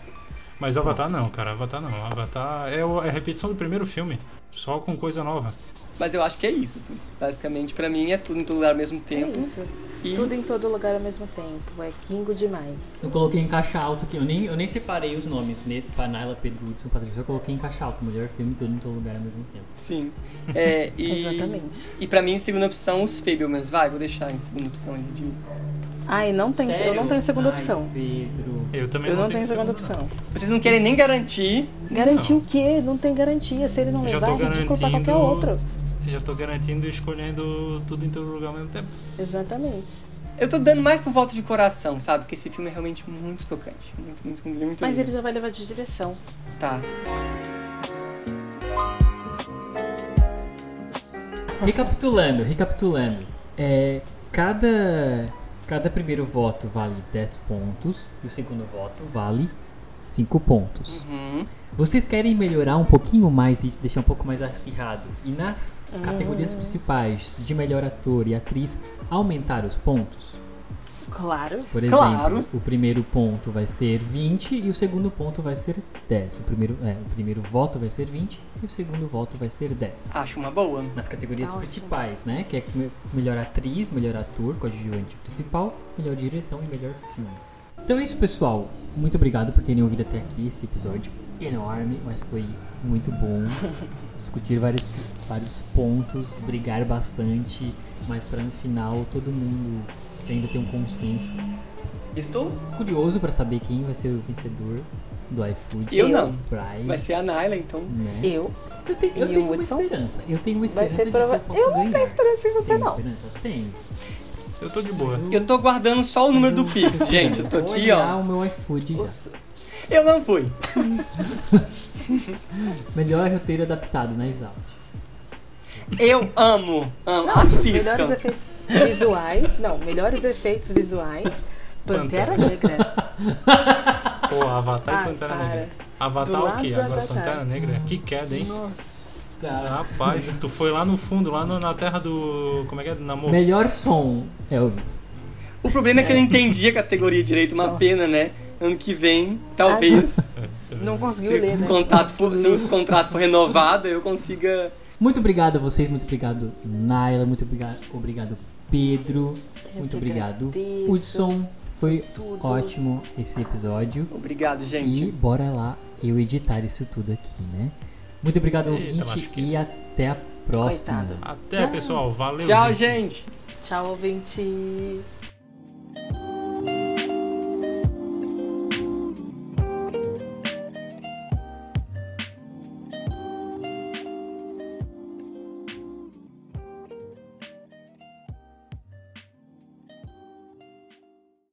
Mas Avatar não, cara. Avatar não. Avatar é, é a repetição do primeiro filme. Só com coisa nova. Mas eu acho que é isso, assim. Basicamente, para mim, é tudo em todo lugar ao mesmo tempo. É isso. E... Tudo em todo lugar ao mesmo tempo. É Kingo demais. Eu coloquei em caixa alto aqui. Eu nem, eu nem separei os nomes. Né? Naila, Pedro Hudson, Patrícia. Eu coloquei em caixa alto. Melhor filme, tudo em todo lugar ao mesmo tempo. Sim. É, e, Exatamente. E pra mim, segunda opção, os Fablemans. Vai, vou deixar em segunda opção ali de... Ai, não tem, eu não tenho segunda Ai, opção. Pedro. Eu também eu não, não tenho, tenho segunda opção. Vocês não querem nem garantir. Garantir não. o quê? Não tem garantia. Se ele não levar, é ridículo pra qualquer outro já tô garantindo e escolhendo tudo em todo lugar ao mesmo tempo. Exatamente. Eu tô dando mais por volta de coração, sabe? Porque esse filme é realmente muito tocante. Muito, muito, muito, muito Mas lindo. ele já vai levar de direção. Tá. Recapitulando, recapitulando. É, cada, cada primeiro voto vale 10 pontos e o segundo voto vale 5 pontos. Uhum. Vocês querem melhorar um pouquinho mais isso, deixar um pouco mais acirrado? E nas uhum. categorias principais de melhor ator e atriz, aumentar os pontos? Claro. Por exemplo, claro. o primeiro ponto vai ser 20 e o segundo ponto vai ser 10. O primeiro, é, o primeiro voto vai ser 20 e o segundo voto vai ser 10. Acho uma boa. Nas categorias tá principais, né? Que é melhor atriz, melhor ator, coadjuvante principal, melhor direção e melhor filme. Então é isso, pessoal. Muito obrigado por terem ouvido até aqui esse episódio enorme, mas foi muito bom discutir vários, vários pontos, brigar bastante, mas para no final todo mundo ainda ter um consenso. Estou curioso para saber quem vai ser o vencedor do iFood. Eu não. Prize, vai ser a Naila, então. Né? Eu. Eu tenho, eu tenho uma esperança. Eu tenho uma esperança vai ser prova... de que eu Eu não tenho esperança em você, tenho não. Esperança? Tenho. Eu tô de boa. Eu tô guardando só o número do Pix, gente. Eu tô aqui, ó. o meu iFood já. Eu não fui. Melhor roteiro adaptado, né, Exalt? Eu amo. amo. Não, Assistam. Melhores efeitos visuais. Não, melhores efeitos visuais. Pantera, Negra. Pô, Avatar ah, e Pantera para. Negra. Avatar o quê? Agora Pantera Negra? Que queda, hein? Nossa. Cara. Rapaz, tu foi lá no fundo, lá no, na terra do. Como é que é? Do namoro. Melhor som, Elvis. O problema é que eu não entendi a categoria direito, uma Nossa. pena, né? Ano que vem, talvez. Ah, não conseguiu se, ler, os né? Contratos for, se os contratos for renovados, eu consiga. Muito obrigado a vocês, muito obrigado, Naila, muito obrigado, obrigado Pedro, eu muito obrigado, Hudson. Foi tudo. ótimo esse episódio. Obrigado, gente. E bora lá eu editar isso tudo aqui, né? Muito obrigado, ouvinte, e até a próxima. Coitado. Até, Tchau. pessoal. Valeu. Tchau, gente. Tchau, ouvinte.